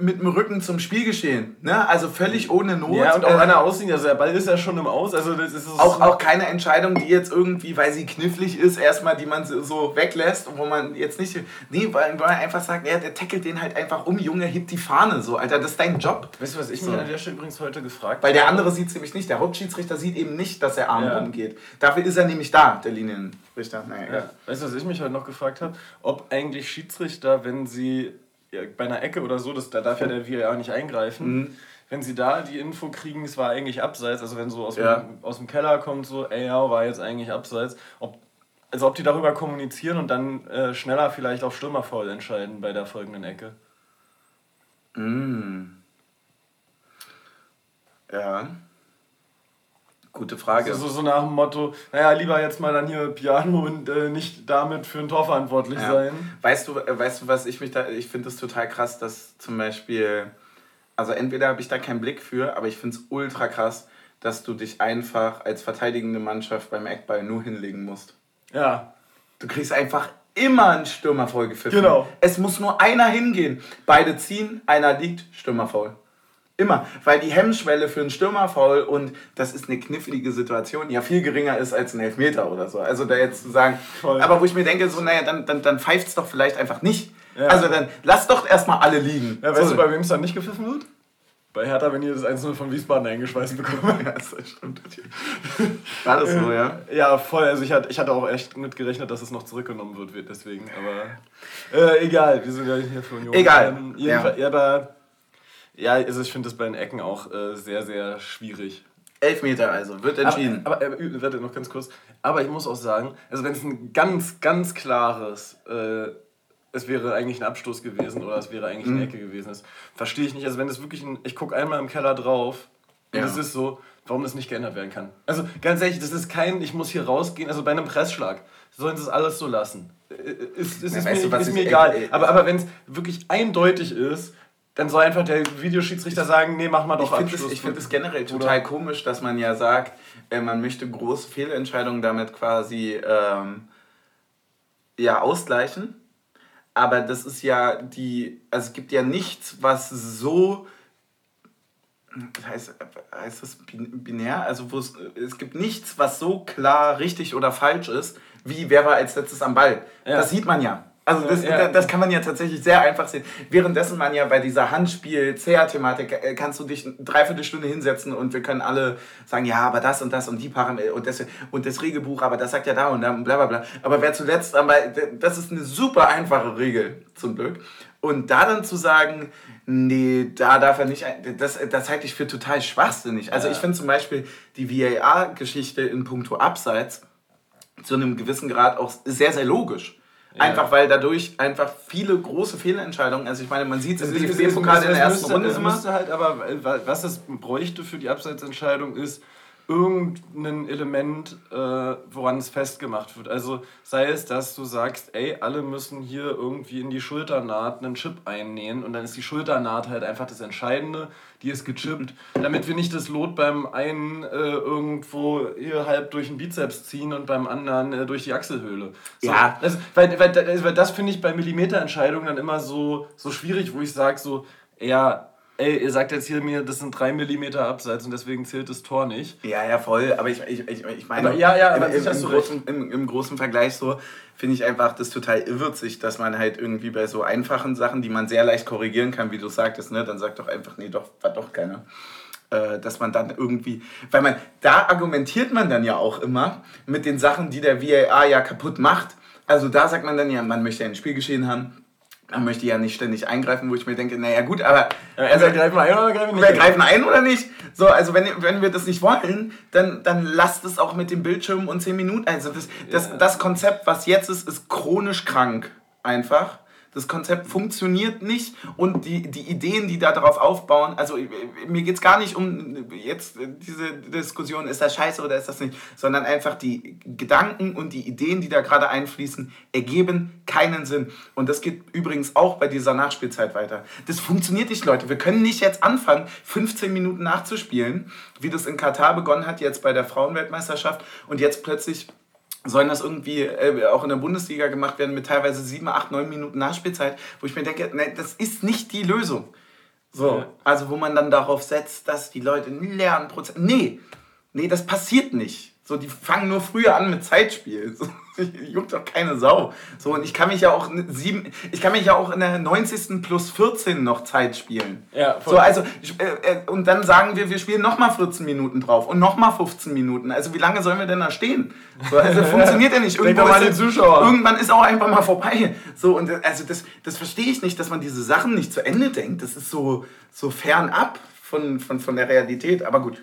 mit dem Rücken zum Spielgeschehen. Ne? Also völlig ohne Not. ja und auch Äh, einer ausliegen. Also der Ball ist ja schon im Aus. Also das ist auch, auch keine Entscheidung, die jetzt irgendwie, weil sie knifflig ist, erstmal, die man so- so weglässt, wo man jetzt nicht. Nee, weil, weil man einfach sagt, ja, der tackelt den halt einfach um, Junge, hebt die Fahne so, Alter, das ist dein Job. Weißt du, was ich So. mir an der Stelle übrigens heute gefragt Weil der andere sieht es nämlich nicht. Der Hauptschiedsrichter sieht eben nicht, dass der Arm Ja. rumgeht. Dafür ist er nämlich da, der Linienrichter. Naja, Ja. Weißt du, was ich mich heute noch gefragt habe? Ob eigentlich Schiedsrichter, wenn sie bei einer Ecke oder so, das, da darf ja der VAR nicht eingreifen, Mhm. wenn sie da die Info kriegen, es war eigentlich abseits, also wenn so aus, Ja. dem, aus dem Keller kommt, so, ey, ja, war jetzt eigentlich abseits, ob, also ob die darüber kommunizieren und dann äh, schneller vielleicht auf Stürmerfoul entscheiden bei der folgenden Ecke. Mm. Ja. Gute Frage. Also so nach dem Motto, naja, lieber jetzt mal dann hier Piano und äh, nicht damit für ein Tor verantwortlich Ja. sein. Weißt du, äh, weißt du, was ich mich da. Ich finde es total krass, dass zum Beispiel. Also entweder habe ich da keinen Blick für, aber ich finde es ultra krass, dass du dich einfach als verteidigende Mannschaft beim Eckball nur hinlegen musst. Ja, Du kriegst einfach immer einen Stürmerfoul gepfiffen. Genau. Es muss nur einer hingehen. Beide ziehen, einer liegt, Stürmerfoul. Immer. Weil die Hemmschwelle für einen Stürmerfoul und das ist eine knifflige Situation, ja viel geringer ist als ein Elfmeter oder so. Also da jetzt zu sagen, Voll. aber wo ich mir denke, so, naja, dann, dann, dann pfeift es doch vielleicht einfach nicht. Ja. Also dann lass doch erstmal alle liegen. ja weißt so. du, bei wem es dann nicht gepfiffen wird? Bei Hertha, wenn ihr das 1-0 von Wiesbaden eingeschweißt bekommen. ja, das stimmt. War das so, ja? Ja, voll. Also ich hatte, ich hatte auch echt mit gerechnet, dass es noch zurückgenommen wird, deswegen. Aber äh, egal, wir sind ja hier für Union. Egal. Ähm, jedenfalls, ja. aber ja, also ich finde das bei den Ecken auch äh, sehr, sehr schwierig. Elfmeter also, wird entschieden. Aber, aber äh, warte noch ganz kurz. Aber ich muss auch sagen, also wenn es ein ganz, ganz klares, äh, es wäre eigentlich ein Abstoß gewesen oder es wäre eigentlich Mhm. eine Ecke gewesen ist, verstehe ich nicht. Also wenn es wirklich ein, ich gucke einmal im Keller drauf und Ja. es ist so, warum das nicht geändert werden kann. Also ganz ehrlich, das ist kein, ich muss hier rausgehen, also bei einem Pressschlag sollen sie es alles so lassen. Äh, Ist, ist, Na, ist, mir, du, ist mir egal. äh, aber aber wenn es wirklich eindeutig ist, dann soll einfach der Videoschiedsrichter sagen, nee, mach mal doch Ich finde Abschluss. es ich find es generell total komisch, dass man ja sagt, äh, man möchte große Fehlentscheidungen damit quasi ähm, ja, ausgleichen. Aber das ist ja die, also es gibt ja nichts, was so, heißt, heißt das bin- binär? Also wo es, es gibt nichts, was so klar richtig oder falsch ist, wie wer war als letztes am Ball. Ja. Das sieht man ja. Also das, Ja. das kann man ja tatsächlich sehr einfach sehen. Währenddessen man ja bei dieser Handspiel-CR-Thematik äh, kannst du dich eine Dreiviertelstunde hinsetzen und wir können alle sagen, ja, aber das und das und die Parameter und das, und das Regelbuch, aber das sagt ja da und da und bla bla bla. Aber wer zuletzt, aber das ist eine super einfache Regel zum Glück. Und da dann zu sagen, nee, da darf er nicht, das, das halte ich für total schwachsinnig. Also Ja. ich finde zum Beispiel die VAR-Geschichte in puncto Abseits zu einem gewissen Grad auch sehr, sehr logisch. Einfach weil dadurch einfach viele große Fehlentscheidungen, also ich meine, man sieht es im DFB-Pokal in der ersten müsste, Runde immer. müsste halt aber, äh, was es bräuchte für die Abseitsentscheidung ist, irgendein Element, äh, woran es festgemacht wird. Also sei es, dass du sagst, ey, alle müssen hier irgendwie in die Schulternaht einen Chip einnähen und dann ist die Schulternaht halt einfach das Entscheidende, die ist gechippt, damit wir nicht das Lot beim einen äh, irgendwo hier halb durch den Bizeps ziehen und beim anderen äh, durch die Achselhöhle. So, Ja. das, weil, weil, weil das finde ich bei Millimeterentscheidungen dann immer so, so schwierig, wo ich sage so, ja, ey, ihr sagt jetzt hier mir, das sind drei Millimeter Abseits und deswegen zählt das Tor nicht. Ja, ja, voll. Aber ich, ich, ich, ich meine, Aber ja, ja, aber im, im, im, großen, im, im großen Vergleich so finde ich einfach das total irrwitzig, dass man halt irgendwie bei so einfachen Sachen, die man sehr leicht korrigieren kann, wie du sagtest, ne, dann sagt doch einfach, nee, doch, war doch keiner. äh, dass man dann irgendwie, weil man, da argumentiert man dann ja auch immer mit den Sachen, die der VAR ja kaputt macht. Also da sagt man dann ja, man möchte ein Spielgeschehen haben. Man möchte ja nicht ständig eingreifen, wo ich mir denke, naja gut, aber also, wir greifen ein oder greifen wir nicht? Wir greifen ein oder nicht? So, also wenn, wenn wir das nicht wollen, dann, dann lasst es auch mit dem Bildschirm und 10 Minuten. Also das, das, das Konzept, was jetzt ist, ist chronisch krank. Einfach. Das Konzept funktioniert nicht und die, die Ideen, die da darauf aufbauen, also mir geht es gar nicht um jetzt diese Diskussion, ist das scheiße oder ist das nicht, sondern einfach die Gedanken und die Ideen, die da gerade einfließen, ergeben keinen Sinn. Und das geht übrigens auch bei dieser Nachspielzeit weiter. Das funktioniert nicht, Leute. Wir können nicht jetzt anfangen, 15 Minuten nachzuspielen, wie das in Katar begonnen hat, jetzt bei der Frauenweltmeisterschaft und jetzt plötzlich sollen das irgendwie äh, auch in der Bundesliga gemacht werden mit teilweise sieben, acht, neun Minuten Nachspielzeit, wo ich mir denke, nee, das ist nicht die Lösung. So, ja. also wo man dann darauf setzt, dass die Leute einen Lernprozess. Nee, nee, das passiert nicht. So, die fangen nur früher an mit Zeitspiel. So, juckt doch keine Sau. So, und ich kann mich ja auch sieben, ich kann mich ja auch in der 90. plus 14 noch Zeit spielen. Ja, voll. So, also, äh, äh, und dann sagen wir, wir spielen nochmal 14 Minuten drauf und nochmal 15 Minuten. Also, wie lange sollen wir denn da stehen? So, also, funktioniert ja nicht. Irgendwo mal den Zuschauer. Irgendwann ist auch einfach mal vorbei. So, und also, das, das verstehe ich nicht, dass man diese Sachen nicht zu Ende denkt. Das ist so, so fernab von, von, von der Realität. Aber gut.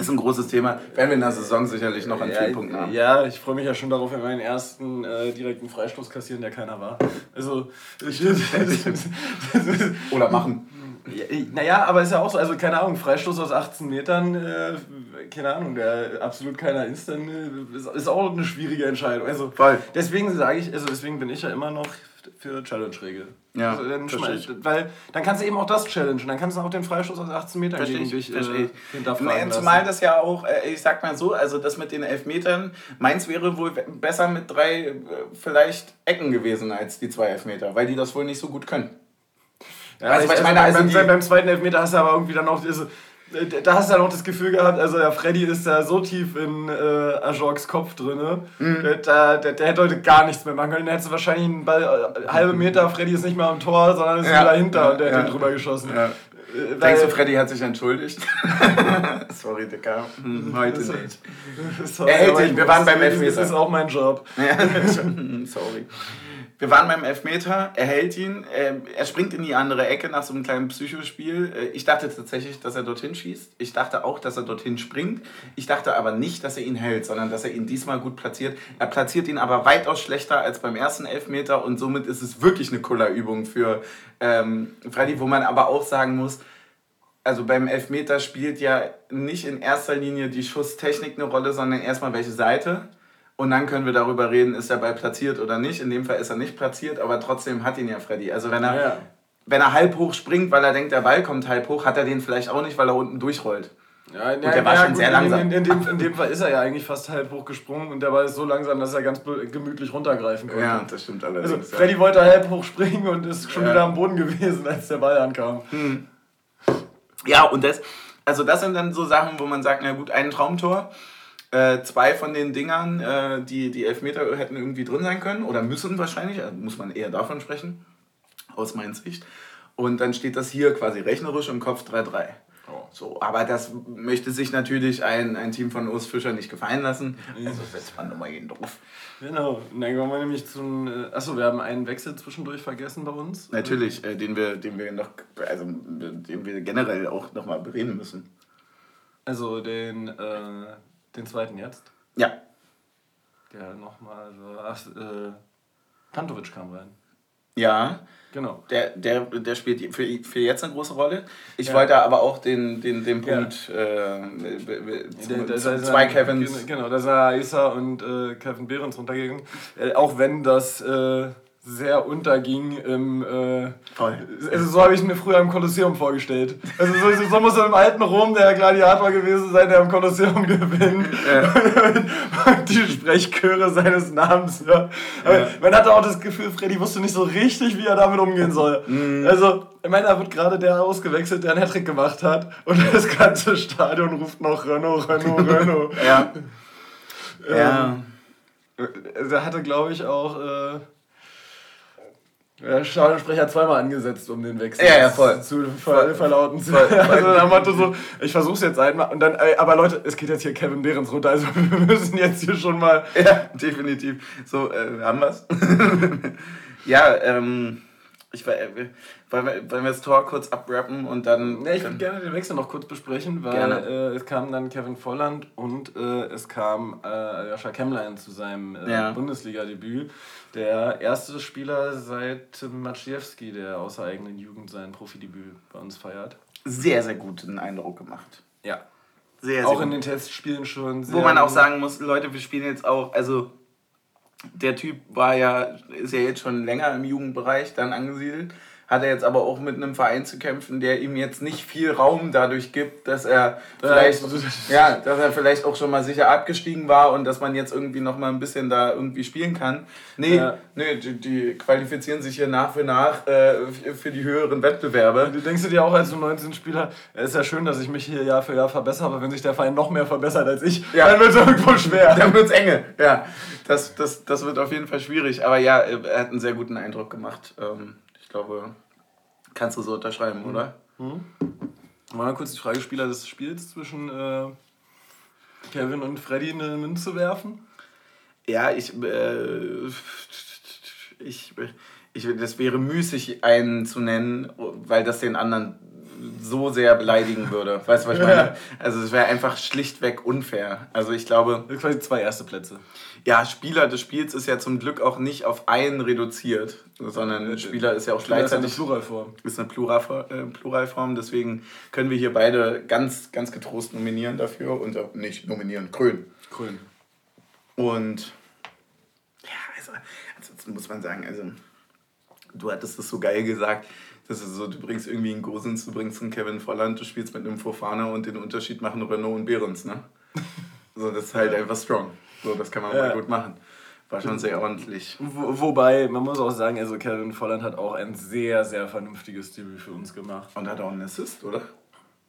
Ist ein großes Thema. Werden wir in der Saison sicherlich noch an ja, vielen Punkten haben. Ja, ich freue mich ja schon darauf, wenn wir meinen ersten äh, direkten Freistoß kassieren, der keiner war. Also, ich, Oder machen. Ja, naja, aber ist ja auch so, also keine Ahnung, Freistoß aus 18 Metern, äh, keine Ahnung, der absolut keiner ist, dann äh, ist, ist auch eine schwierige Entscheidung. Also, Voll. deswegen sage ich, also deswegen bin ich ja immer noch für Challenge-Regel. Ja, also dann weil dann kannst du eben auch das challengen. Dann kannst du auch den Freistoß aus 18 Metern verstehe gegen dich äh, hinterfragen Zumal das ja auch, äh, ich sag mal so, also das mit den Elfmetern, meins wäre wohl besser mit drei äh, vielleicht Ecken gewesen als die zwei Elfmeter, weil die das wohl nicht so gut können. Ja, also, ich, ich meine, also beim, beim, zweiten Elfmeter hast du aber irgendwie dann auch diese da hast du dann auch das Gefühl gehabt, also der Freddy ist da so tief in äh, Ajorks Kopf drin, mhm. der, der, der, hätte heute gar nichts mehr machen können. Der hätte wahrscheinlich einen Ball, äh, halbe Meter, Freddy ist nicht mehr am Tor, sondern ist ja. wieder dahinter ja. und der ja. hat den drüber geschossen. Ja. Äh, Denkst du, Freddy hat sich entschuldigt? Sorry, Dicker. Hm, heute nicht. Sorry, er hält dich, wir waren beim Elfmeter. Das ist auch mein Job. Sorry. Wir waren beim Elfmeter, er hält ihn, ähm, er springt in die andere Ecke nach so einem kleinen Psychospiel. Äh, ich dachte tatsächlich, dass er dorthin schießt. Ich dachte auch, dass er dorthin springt. Ich dachte aber nicht, dass er ihn hält, sondern dass er ihn diesmal gut platziert. Er platziert ihn aber weitaus schlechter als beim ersten Elfmeter und somit ist es wirklich eine Kullerübung für ähm, Freddy, wo man aber auch sagen muss, also beim Elfmeter spielt ja nicht in erster Linie die Schusstechnik eine Rolle, sondern erstmal welche Seite. Und dann können wir darüber reden, ist der Ball platziert oder nicht. In dem Fall ist er nicht platziert, aber trotzdem hat ihn ja Freddy. Also wenn er, ja. wenn er halb hoch springt, weil er denkt, der Ball kommt halb hoch, hat er den vielleicht auch nicht, weil er unten durchrollt. Ja, und der war ja, schon gut, sehr langsam. In, in, dem, in, dem, Fall ist er ja eigentlich fast halb hoch gesprungen und der Ball ist so langsam, dass er ganz gemütlich runtergreifen konnte. Ja, das stimmt allerdings. Also, Freddy wollte halb hoch springen und ist schon wieder am Boden gewesen, als der Ball ankam. Hm. Ja, und das, also das sind dann so Sachen, wo man sagt, na gut, ein Traumtor äh, zwei von den Dingern, äh, die, die Elfmeter hätten irgendwie drin sein können oder müssen wahrscheinlich, also muss man eher davon sprechen, aus meiner Sicht. Und dann steht das hier quasi rechnerisch im Kopf 3-3. Oh. So, aber das möchte sich natürlich ein, ein Team von Urs Fischer nicht gefallen lassen. Also setzt man nochmal jeden drauf. Genau, und dann kommen wir nämlich zum. Äh, achso, wir haben einen Wechsel zwischendurch vergessen bei uns. Natürlich, äh, den, wir, den wir noch, also den wir generell auch nochmal bereden müssen. Also den äh, den zweiten jetzt? Ja. Der nochmal so. Ach, äh, Pantovic kam rein. Ja. Genau. Der, der, der spielt für, für jetzt eine große Rolle. Ich ja. wollte aber auch den, den, den Punkt ja. äh, zu, da, da zwei Kevins. Genau, da ist Isa und äh, Kevin Behrens runtergegangen. Äh, auch wenn das äh, sehr unterging im. Äh, also so habe ich mir früher im Kolosseum vorgestellt. Also so, so muss er im alten Rom der Gladiator gewesen sein, der im Kolosseum gewinnt. Ja. und die Sprechchöre seines Namens. Ja. ja. Man hatte auch das Gefühl, Freddy wusste nicht so richtig, wie er damit umgehen soll. Mhm. Also, ich meine, da wird gerade der ausgewechselt, der einen Hattrick gemacht hat. Und das ganze Stadion ruft noch Renault, Renault, Renault. ja. Ähm, ja. Er hatte, glaube ich, auch. Äh, Der Stadionsprecher hat zweimal angesetzt, um den Wechsel Ja, ja, voll. zu ver verlauten zu. Voll, voll. Also dem Motto so, ich versuch's jetzt einmal und dann, ey, aber Leute, es geht jetzt hier Kevin Behrens runter, also wir müssen jetzt hier schon mal. Ja, definitiv. So, äh, haben wir's? ja, ähm, ich war, äh, wollen wir, das Tor kurz abrappen und dann. Ja, ich würde gerne den Wechsel noch kurz besprechen, weil äh, es kam dann Kevin Volland und äh, es kam äh, Joscha Kemmlein zu seinem äh, Ja. Bundesliga-Debüt. Der erste Spieler seit Maciejewski, der außer eigenen Jugend sein Profidebüt bei uns feiert. sehr, sehr guten Eindruck gemacht. Ja. Sehr, sehr Auch gut. in den Testspielen schon. Wo sehr man auch sagen muss, Leute, wir spielen jetzt auch, also der Typ war ja, ist ja jetzt schon länger im Jugendbereich dann angesiedelt, hat er jetzt aber auch mit einem Verein zu kämpfen, der ihm jetzt nicht viel Raum dadurch gibt, dass er vielleicht, ja, dass er vielleicht auch schon mal sicher abgestiegen war und dass man jetzt irgendwie noch mal ein bisschen da irgendwie spielen kann. Nee, Ja. nee die, die qualifizieren sich hier nach für nach äh, für die höheren Wettbewerbe. Du denkst du dir auch als 19-Spieler, es ist ja schön, dass ich mich hier Jahr für Jahr verbessere, aber wenn sich der Verein noch mehr verbessert als ich, Ja. dann wird es irgendwo schwer. Dann wird's enge. Ja, das, das, das wird auf jeden Fall schwierig. Aber ja, er hat einen sehr guten Eindruck gemacht. Ähm, glaube, kannst du so unterschreiben, oder? Mal kurz die Frage, Spieler des Spiels zwischen äh, Kevin und Freddy eine Münze werfen? Ja, ich, äh, ich, ich, das wäre müßig, einen zu nennen, weil das den anderen so sehr beleidigen würde. Weißt du, was ich meine? Also es wäre einfach schlichtweg unfair. Also ich glaube, quasi zwei erste Plätze. ja, Spieler des Spiels ist ja zum Glück auch nicht auf einen reduziert, sondern Spieler ist ja auch Spieler ist ja eine gleichzeitig Pluralform. ist eine äh, Pluralform, deswegen können wir hier beide ganz, ganz getrost nominieren dafür und auch nicht nominieren, krönen. Grün. Und ja, also, ansonsten muss man sagen, also du hattest das so geil gesagt, das ist so, du bringst irgendwie einen Gosens, du bringst einen Kevin Volland, du spielst mit einem Fofana und den Unterschied machen Renault und Behrens, ne? So, das ist halt einfach strong. So, das kann man Ja. mal gut machen. War schon sehr ordentlich. Wo, wobei, man muss auch sagen, also Kevin Volland hat auch ein sehr, sehr vernünftiges Debüt für uns gemacht. Und hat auch einen Assist, oder?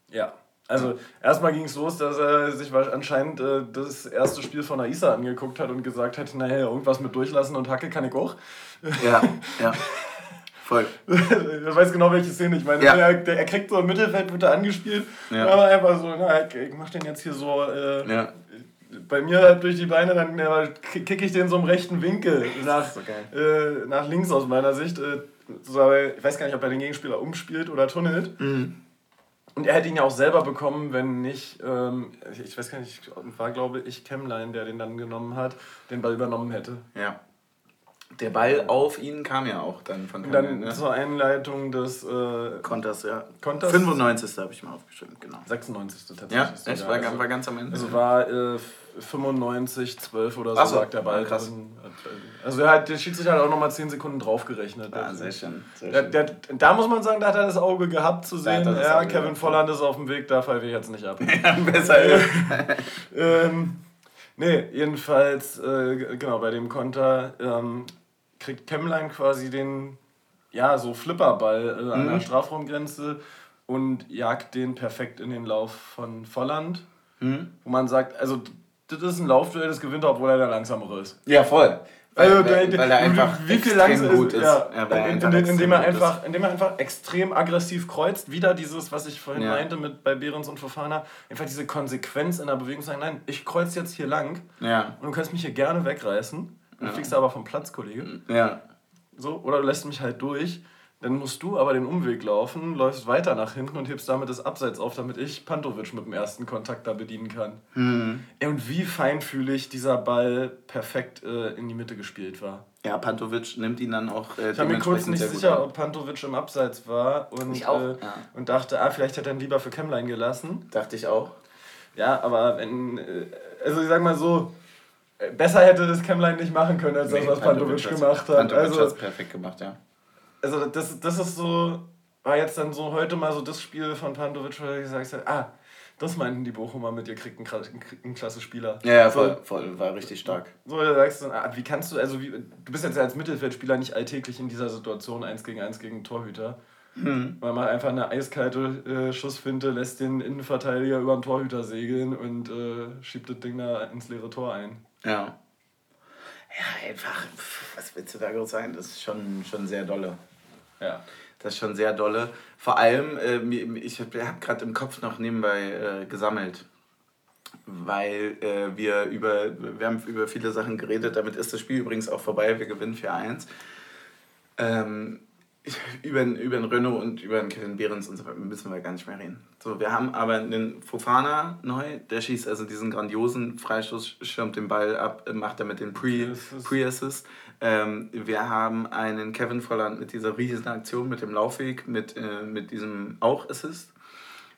Ja. Also erstmal ging es los, dass er sich anscheinend äh, das erste Spiel von Aisa angeguckt hat und gesagt hat, naja, irgendwas mit durchlassen und Hacke kann ich auch. Ja, ja. Voll. ich weiß genau, welche Szene ich meine. Ja. Er, der, er kriegt so im Mittelfeld, wird er angespielt. Ja. Aber einfach so, na, ich, mach den jetzt hier so äh, Ja. bei mir halt durch die Beine, dann äh, kick ich den so im rechten Winkel nach, äh, nach links aus meiner Sicht. Äh, so, ich weiß gar nicht, ob er den Gegenspieler umspielt oder tunnelt. Mhm. Und er hätte ihn ja auch selber bekommen, wenn nicht, ähm, ich- ich weiß gar nicht, war glaube ich Kemlein, der den dann genommen hat, den Ball übernommen hätte. Ja. Der Ball auf ihn kam ja auch dann von Und dann ne? zur Einleitung des äh, Konters, ja. Konters? 95. habe ich mal aufgeschrieben, genau. 96. tatsächlich. Ja, sogar. echt? War, also, ganz- war ganz am Ende. also war äh, 95, 12 oder so, so, sagt der Ball krass. drin. Also er hat, der Schiedsrichter hat auch nochmal 10 Sekunden draufgerechnet. ah, sehr schön. Sehr Der, schön. der, da muss man sagen, da hat er das Auge gehabt zu sehen. Ja, Auge Kevin Volland ist auf dem Weg, da pfeife ich jetzt nicht ab. Besser ist. ähm, nee, jedenfalls, äh, genau, bei dem Konter ähm, kriegt Kemmlein quasi den, ja, so Flipperball äh, an der Mhm. Strafraumgrenze und jagt den perfekt in den Lauf von Volland. Mhm. Wo man sagt, also, das ist ein Laufduell, das gewinnt er, obwohl er der Langsamere ist. Ja, voll. Also, weil, der- weil, weil er einfach wie viel extrem langsam gut ist. Ja, Ja, weil er in, einfach in, extrem indem, er einfach, indem er einfach extrem aggressiv kreuzt. Wieder dieses, was ich vorhin Ja. meinte mit bei Behrens und Fofana. Einfach diese Konsequenz in der Bewegung sagen, nein, ich kreuze jetzt hier lang und du kannst mich hier gerne wegreißen. Dann fliegst du aber vom Platz, Kollege. ja. So, oder du lässt mich halt durch. Dann musst du aber den Umweg laufen, läufst weiter nach hinten und hebst damit das Abseits auf, damit ich Pantovic mit dem ersten Kontakt da bedienen kann. Mhm. Und wie feinfühlig dieser Ball perfekt äh, in die Mitte gespielt war. Ja, Pantovic nimmt ihn dann auch äh, Ich war mir kurz nicht sicher, an. ob Pantovic im Abseits war und, Ich auch, äh, ja. und dachte, ah, vielleicht hätte er ihn lieber für Kemmlein gelassen. Dachte ich auch. Ja, aber wenn, äh, also ich sag mal so, besser hätte das Kemmlein nicht machen können, als das, was Pantovic gemacht hat. Pantovic Also, hat's perfekt gemacht, ja. also das, das ist so, war jetzt dann so heute mal so das Spiel von Pantovic, wo ich gesagt habe, ah, das meinten die Bochumer mit, ihr kriegt einen, kriegt einen klasse Spieler. Ja, ja, So, voll, voll, war richtig stark. So, da sagst du, ah, wie kannst du, also wie, du bist jetzt als Mittelfeldspieler nicht alltäglich in dieser Situation 1 gegen 1 gegen Torhüter. Weil man einfach eine eiskalte äh, Schussfinte lässt den Innenverteidiger über den Torhüter segeln und äh, schiebt das Ding da ins leere Tor ein. Ja. Ja, einfach, was willst du da groß sagen? Das ist schon, schon sehr dolle. Ja. Das ist schon sehr dolle. Vor allem, äh, ich habe hab gerade im Kopf noch nebenbei äh, gesammelt. Weil äh, wir über, wir haben über viele Sachen geredet. Damit ist das Spiel übrigens auch vorbei. Wir gewinnen 4-1. Ähm, über, den- über den Renault und über den Kevin Behrens und so weiter müssen wir gar nicht mehr reden. So, wir haben aber einen Fofana neu, der schießt also diesen grandiosen Freistoß, schirmt den Ball ab, äh, macht damit den Pre- Pre-Assist. Pre-Assist. Ähm, wir haben einen Kevin Volland mit dieser riesigen Aktion, mit dem Laufweg, mit, äh, mit diesem auch Assist.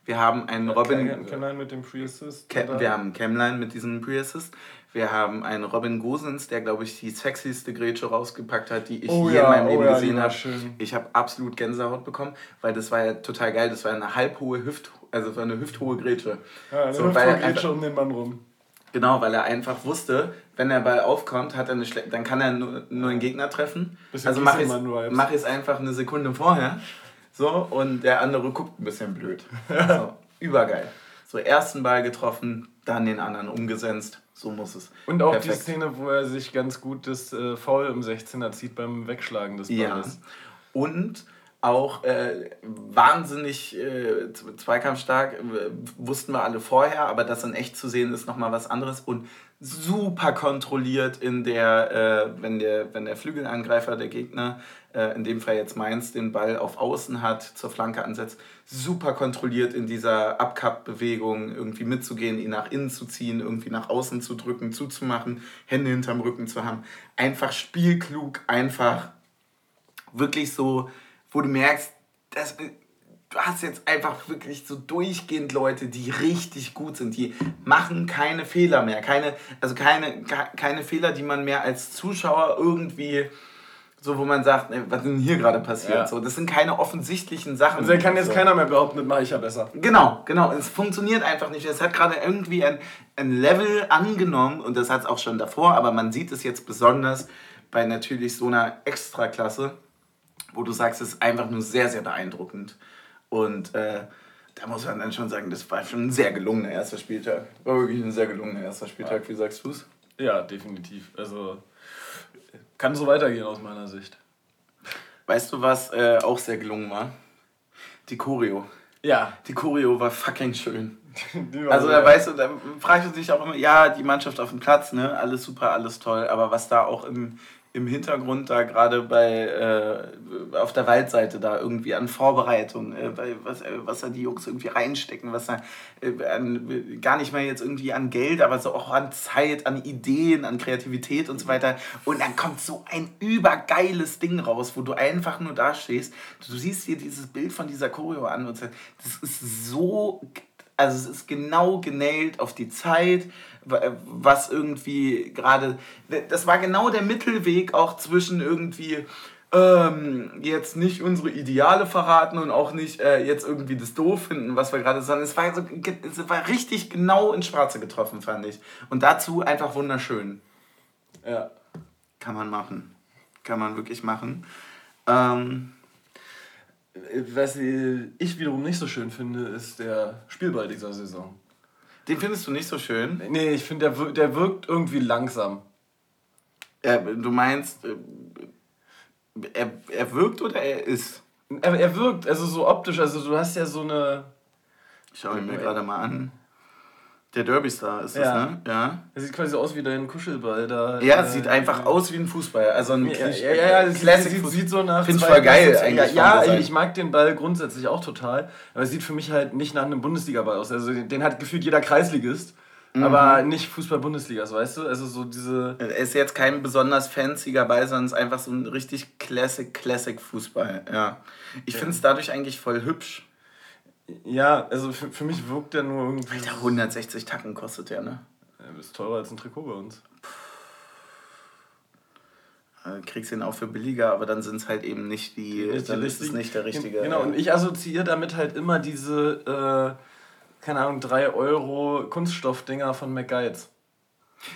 Wir haben einen Robin. Ken- Kenline mit dem Pre-Assist. Wir haben Camline mit diesem Pre-Assist. Wir haben einen Robin Gosens, der, glaube ich, die sexyste Grätsche rausgepackt hat, die ich Oh je ja, in meinem oh Leben ja, die gesehen habe. Ich habe absolut Gänsehaut bekommen, weil das war ja total geil. Das war eine halbhohe Hüft, also es war eine hüfthohe Grätsche. Ja, eine So, einfach- schon um den Mann rum. Genau, weil er einfach wusste, wenn der Ball aufkommt, hat er eine schle- dann kann er nur, nur einen Gegner treffen. Bisschen also mach ich Gieselmann-Vibes. mach ich's einfach eine Sekunde vorher. So, und der andere guckt ein bisschen blöd. So, übergeil. So, ersten Ball getroffen, dann den anderen umgesetzt. So muss es. Und auch die Perfekt. Szene, wo er sich ganz gut das äh, Foul im 16er zieht beim Wegschlagen des Ja. Balles. Und auch äh, wahnsinnig äh, zweikampfstark, äh, wussten wir alle vorher, aber das in echt zu sehen ist nochmal was anderes und super kontrolliert in der, äh, wenn, der, wenn der Flügelangreifer, der Gegner, äh, in dem Fall jetzt Mainz, den Ball auf Außen hat, zur Flanke ansetzt, super kontrolliert in dieser Abkapp-Bewegung irgendwie mitzugehen, ihn nach innen zu ziehen, irgendwie nach außen zu drücken, zuzumachen, Hände hinterm Rücken zu haben. Einfach spielklug, einfach wirklich so, wo du merkst, das, du hast jetzt einfach wirklich so durchgehend Leute, die richtig gut sind, die machen keine Fehler mehr, keine, also keine, ke- keine Fehler, die man mehr als Zuschauer irgendwie so, wo man sagt, ey, was ist denn hier gerade passiert? Ja. So, das sind keine offensichtlichen Sachen. Also er kann jetzt so. keiner mehr behaupten, das mache ich ja besser. Genau, genau. Es funktioniert einfach nicht. Es hat gerade irgendwie ein, ein Level angenommen und das hat es auch schon davor, aber man sieht es jetzt besonders bei natürlich so einer Extraklasse, wo du sagst, es ist einfach nur sehr, sehr beeindruckend. Und äh, da muss man dann schon sagen, das war schon ein sehr gelungener erster Spieltag. War wirklich ein sehr gelungener erster Spieltag. Wie sagst du es? Ja, definitiv. Also kann so weitergehen aus meiner Sicht. Weißt du, was äh, auch sehr gelungen war? Die Choreo. Ja. Die Choreo war fucking schön. Die war Also so- da weißt du, da fragt man sich auch immer, ja, die Mannschaft auf dem Platz, ne, alles super, alles toll, aber was da auch im, im Hintergrund da gerade bei äh, auf der Waldseite da irgendwie an Vorbereitung, äh, bei, was, äh, was da die Jungs irgendwie reinstecken, was da äh, an, gar nicht mal jetzt irgendwie an Geld, aber so auch an Zeit, an Ideen, an Kreativität und so weiter. Und dann kommt so ein übergeiles Ding raus, wo du einfach nur da stehst. Du siehst dir dieses Bild von dieser Choreo an und sagst, das ist so also es ist genau genäht auf die Zeit, was irgendwie gerade, das war genau der Mittelweg auch zwischen irgendwie ähm, jetzt nicht unsere Ideale verraten und auch nicht äh, jetzt irgendwie das doof finden, was wir gerade sagen. Es war, so, es war richtig genau ins Schwarze getroffen, fand ich. Und dazu einfach wunderschön. Ja. Kann man machen. Kann man wirklich machen. Ähm, Was ich wiederum nicht so schön finde, ist der Spielball dieser Saison. Den findest du nicht so schön. Nee, ich finde, der, der wirkt irgendwie langsam. Äh, du meinst, äh, er, er wirkt oder er ist? Er, er wirkt, also so optisch, also du hast ja so eine. Ich schaue ihn mir gerade mal an. Der Derby-Star ist das, Ja. ne? Ja. Er sieht quasi so aus wie dein Kuschelball da. Ja, äh, sieht einfach aus wie ein Fußball. Also ein Ja, ja, ja, ja das Classic sieht, Fußball. sieht so nach. Find's zwei voll geil eigentlich Ja, ja ich mag den Ball grundsätzlich auch total. Aber es sieht für mich halt nicht nach einem Bundesliga-Ball aus. Also den hat gefühlt jeder Kreisligist. Mhm. Aber nicht Fußball-Bundesliga, weißt du? Also so diese. Er ist jetzt kein besonders fancier Ball, sondern es ist einfach so ein richtig Classic, Classic Fußball. Ja. Ich finde es dadurch eigentlich voll hübsch. Ja, also für, für mich wirkt der nur irgendwie. Alter, 160 Tacken kostet der, ne? Er ist teurer als ein Trikot bei uns. Also kriegst ihn auch für billiger, aber dann sind es halt eben nicht die, die dann ist es nicht der richtige. Genau, und ich assoziiere damit halt immer diese, äh, keine Ahnung, 3 Euro Kunststoffdinger von McGuides.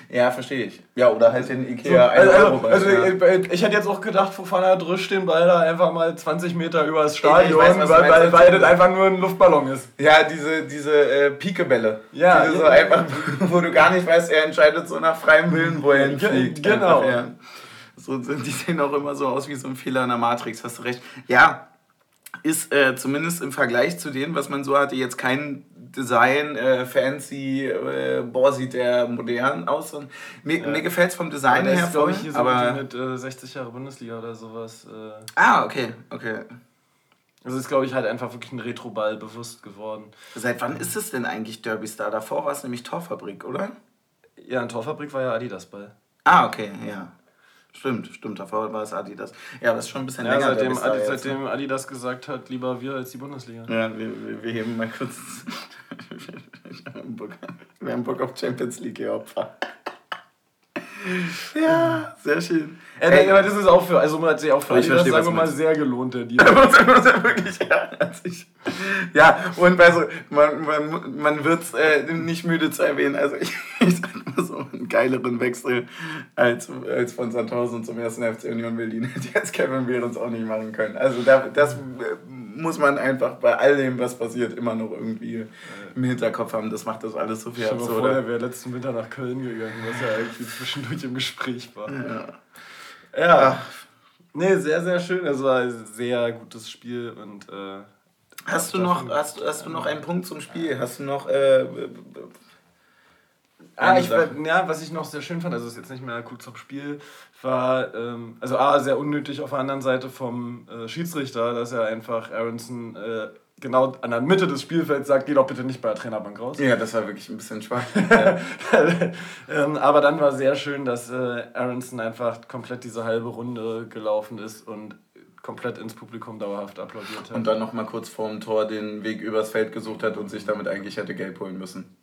Ja, verstehe ich. Ja, oder halt den So, Ikea also, 1 also, also ich, ich hätte jetzt auch gedacht, Fofana drischt den Ball da einfach mal 20 Meter über das Stadion, weiß, weil, meinst. weil, weil das einfach nur ein Luftballon ist. Ja, diese, diese äh, Pikebälle. Ja, Diese so ja. einfach, wo du gar nicht weißt, er entscheidet so nach freiem Willen, wo er hinfliegt. genau. Einfach, ja. so, so- die sehen auch immer so aus wie so ein Fehler in der Matrix, hast du recht. Ja, ist äh, zumindest im Vergleich zu dem, was man so hatte, jetzt kein Design, äh, fancy, äh, boah, sieht der modern aus. Und mir Ja. mir gefällt es vom Design Der her voll, ich, hier so aber... mit äh, 60 Jahre Bundesliga oder sowas. Äh, Ah, okay, okay. also ist, glaube ich, halt einfach wirklich ein Retro-Ball bewusst geworden. Seit wann ist es denn eigentlich Derby Star? Davor war es nämlich Torfabrik, oder? Ja, in Torfabrik war ja Adidas-Ball. Ah, okay, ja. Stimmt, stimmt, davor war es Adidas. Ja, das ist schon ein bisschen Ja, länger. seitdem, Star Adi, jetzt, seitdem ne? Adidas gesagt hat, lieber wir als die Bundesliga. Ja, wir, wir, wir heben mal kurz. wir haben Bock auf Champions League, ihr Opfer. ja, sehr schön. Äh, Ey, aber das ist auch für, also man hat sich auch für ich verstehe, was sagen wir mal, sehr gelohnt, der Deal. wirklich, ja, hat sich- ja, und also, man, man, man wird es äh, nicht müde zu erwähnen. Also, ich, ich sag mal so, einen geileren Wechsel als, als von Sandhausen zum ersten FC Union Berlin hätte jetzt Kevin Behrens auch nicht machen können. Also, da, das äh, muss man einfach bei all dem, was passiert, immer noch irgendwie im Hinterkopf haben. Das macht das alles so viel Stell dir mal vor, absurder. er wäre letzten Winter nach Köln gegangen, was ja irgendwie zwischendurch im Gespräch war. Ja. Ja. Nee, sehr, sehr schön. Es war ein sehr gutes Spiel und äh, Hast du noch, hast, hast du noch einen Punkt zum Spiel? Hast du noch, äh, Ah, ich, ja, was ich noch sehr schön fand, also ist jetzt nicht mehr gut zum Spiel, war, ähm, also A, sehr unnötig auf der anderen Seite vom äh, Schiedsrichter, dass er einfach Aronson äh, genau an der Mitte des Spielfelds sagt, geh doch bitte nicht bei der Trainerbank raus. Ja, das war wirklich ein bisschen schwach. ähm, aber dann war sehr schön, dass äh, Aronson einfach komplett diese halbe Runde gelaufen ist und komplett ins Publikum dauerhaft applaudiert hat. Und dann noch mal kurz vorm Tor den Weg übers Feld gesucht hat und sich damit eigentlich hätte gelb holen müssen.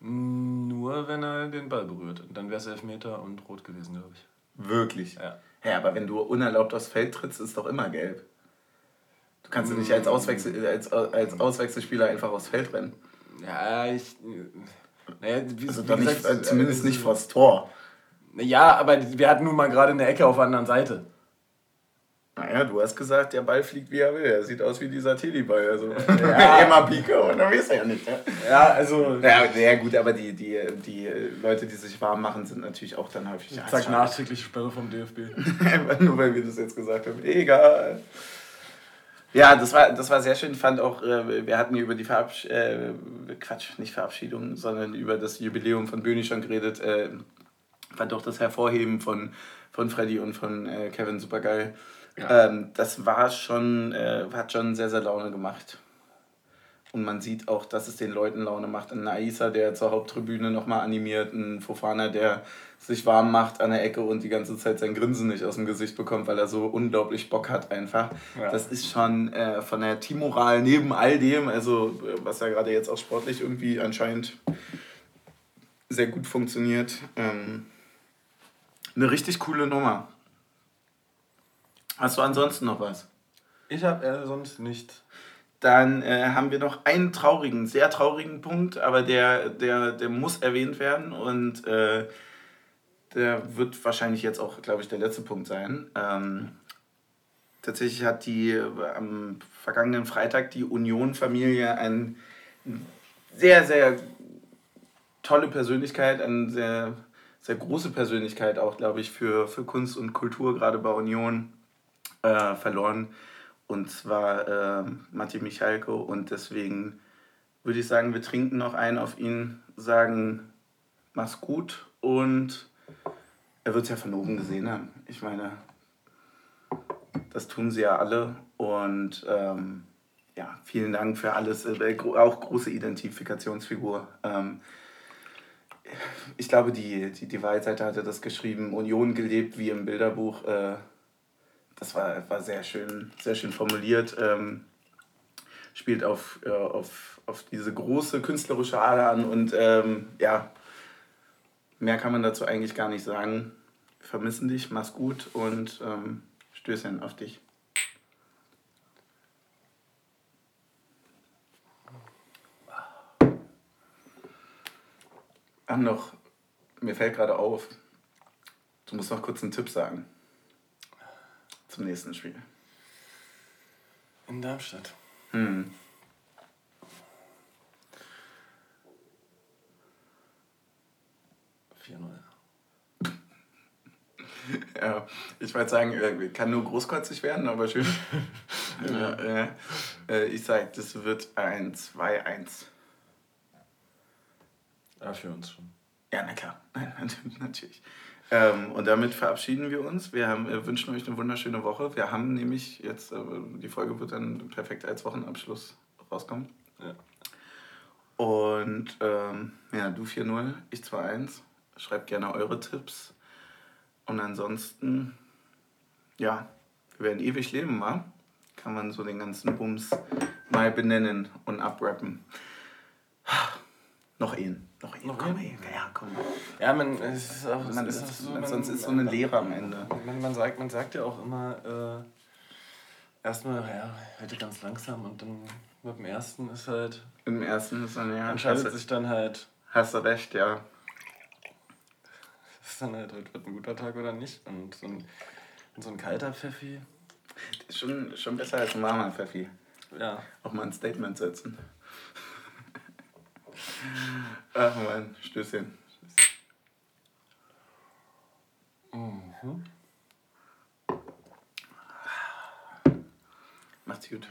Nur wenn er den Ball berührt. Dann wäre es Elfmeter und rot gewesen, glaube ich. Wirklich? Ja. Ja, aber wenn du unerlaubt aufs Feld trittst, ist doch immer gelb. Du kannst ja nicht als, Auswechsel, als, als Auswechselspieler einfach aufs Feld rennen. Ja, ich. Naja, wie, Also wie nicht, gesagt, äh, zumindest also- nicht vors Tor. Ja, aber wir hatten nun mal gerade eine Ecke auf der anderen Seite. Naja, du hast gesagt, der Ball fliegt wie er will. Er sieht aus wie dieser Teddyball. Also Ja. immer Pike und dann weiß er ja nicht. Ne? Ja, also. Ja, ja, gut, aber die, die, die Leute, die sich warm machen, sind natürlich auch dann häufig. Zack, schade. nachträgliche Sperre vom DFB. Nur weil wir das jetzt gesagt haben. Egal. Ja, das war, das war sehr schön. Ich fand auch, äh, wir hatten hier über die Verabsch äh, Quatsch, nicht Verabschiedung, sondern über das Jubiläum von Böni schon geredet. Äh, fand auch das Hervorheben von, von Freddy und von äh, Kevin supergeil. Ja. Ähm, das war schon, äh, hat schon sehr, sehr Laune gemacht. Und man sieht auch, dass es den Leuten Laune macht. Ein Aisa, der zur Haupttribüne nochmal animiert, ein Fofana, der sich warm macht an der Ecke und die ganze Zeit sein Grinsen nicht aus dem Gesicht bekommt, weil er so unglaublich Bock hat einfach. Ja. Das ist schon äh, von der Teammoral neben all dem, also äh, was ja gerade jetzt auch sportlich irgendwie anscheinend sehr gut funktioniert, ähm, eine richtig coole Nummer. Hast du ansonsten noch was? Ich habe äh, sonst nicht. Dann äh, haben wir noch einen traurigen, sehr traurigen Punkt, aber der, der, der muss erwähnt werden und äh, der wird wahrscheinlich jetzt auch, glaube ich, der letzte Punkt sein. Ähm, tatsächlich hat die äh, am vergangenen Freitag die Union-Familie ein sehr, sehr tolle Persönlichkeit, eine sehr, sehr große Persönlichkeit auch, glaube ich, für, für Kunst und Kultur, gerade bei Union, äh, verloren. Und zwar äh, Matti Michalko. Und deswegen würde ich sagen, wir trinken noch einen auf ihn, sagen, mach's gut. Und er wird es ja von oben gesehen haben. Ich meine, das tun sie ja alle. Und ähm, ja, vielen Dank für alles. Äh, auch große Identifikationsfigur. Ähm, ich glaube, die, die, die Wahlseite hatte das geschrieben, Union gelebt wie im Bilderbuch. Äh, das war, war sehr schön, sehr schön formuliert. Ähm, spielt auf, äh, auf, auf diese große künstlerische Ader an und ähm, ja, mehr kann man dazu eigentlich gar nicht sagen. Wir vermissen dich, mach's gut und ähm, Stößchen auf dich. Haben noch mir fällt gerade auf, du musst noch kurz einen Tipp sagen. Zum nächsten Spiel. In Darmstadt. Hm. Ja, ich wollte sagen, kann nur großkotzig werden, aber schön. ja, äh, ich sage, das wird ein 2-1. Ja, für uns schon. Ja, na klar. Natürlich. Ähm, und damit verabschieden wir uns. Wir haben, äh, wünschen euch eine wunderschöne Woche. Wir haben nämlich jetzt, äh, die Folge wird dann perfekt als Wochenabschluss rauskommen. Ja. Und ähm, ja, du 4-0, ich 2-1. Schreibt gerne eure Tipps. Und ansonsten, ja, wir werden ewig leben, wa? Kann man so den ganzen Bums mal benennen und abrappen. Noch ihn. Noch ihn. Noch komm, ihn? Ja, komm. Ja, man, es ist auch, Man ist, ist so, man, sonst ist so eine Lehre am Ende. Man, man, sagt, man sagt ja auch immer, äh, erstmal, ja, heute ganz langsam und dann mit dem ersten ist halt, Im ersten ist dann, ja, entscheidet sich dann halt, hast du recht, ja. ist dann halt, heute wird ein guter Tag oder nicht. Und so ein, und so ein kalter Pfeffi, Ist schon, schon besser als ein warmer Pfeffi. ja. Auch mal ein Statement setzen. Ach man, Stößchen. Mhm. Macht's gut.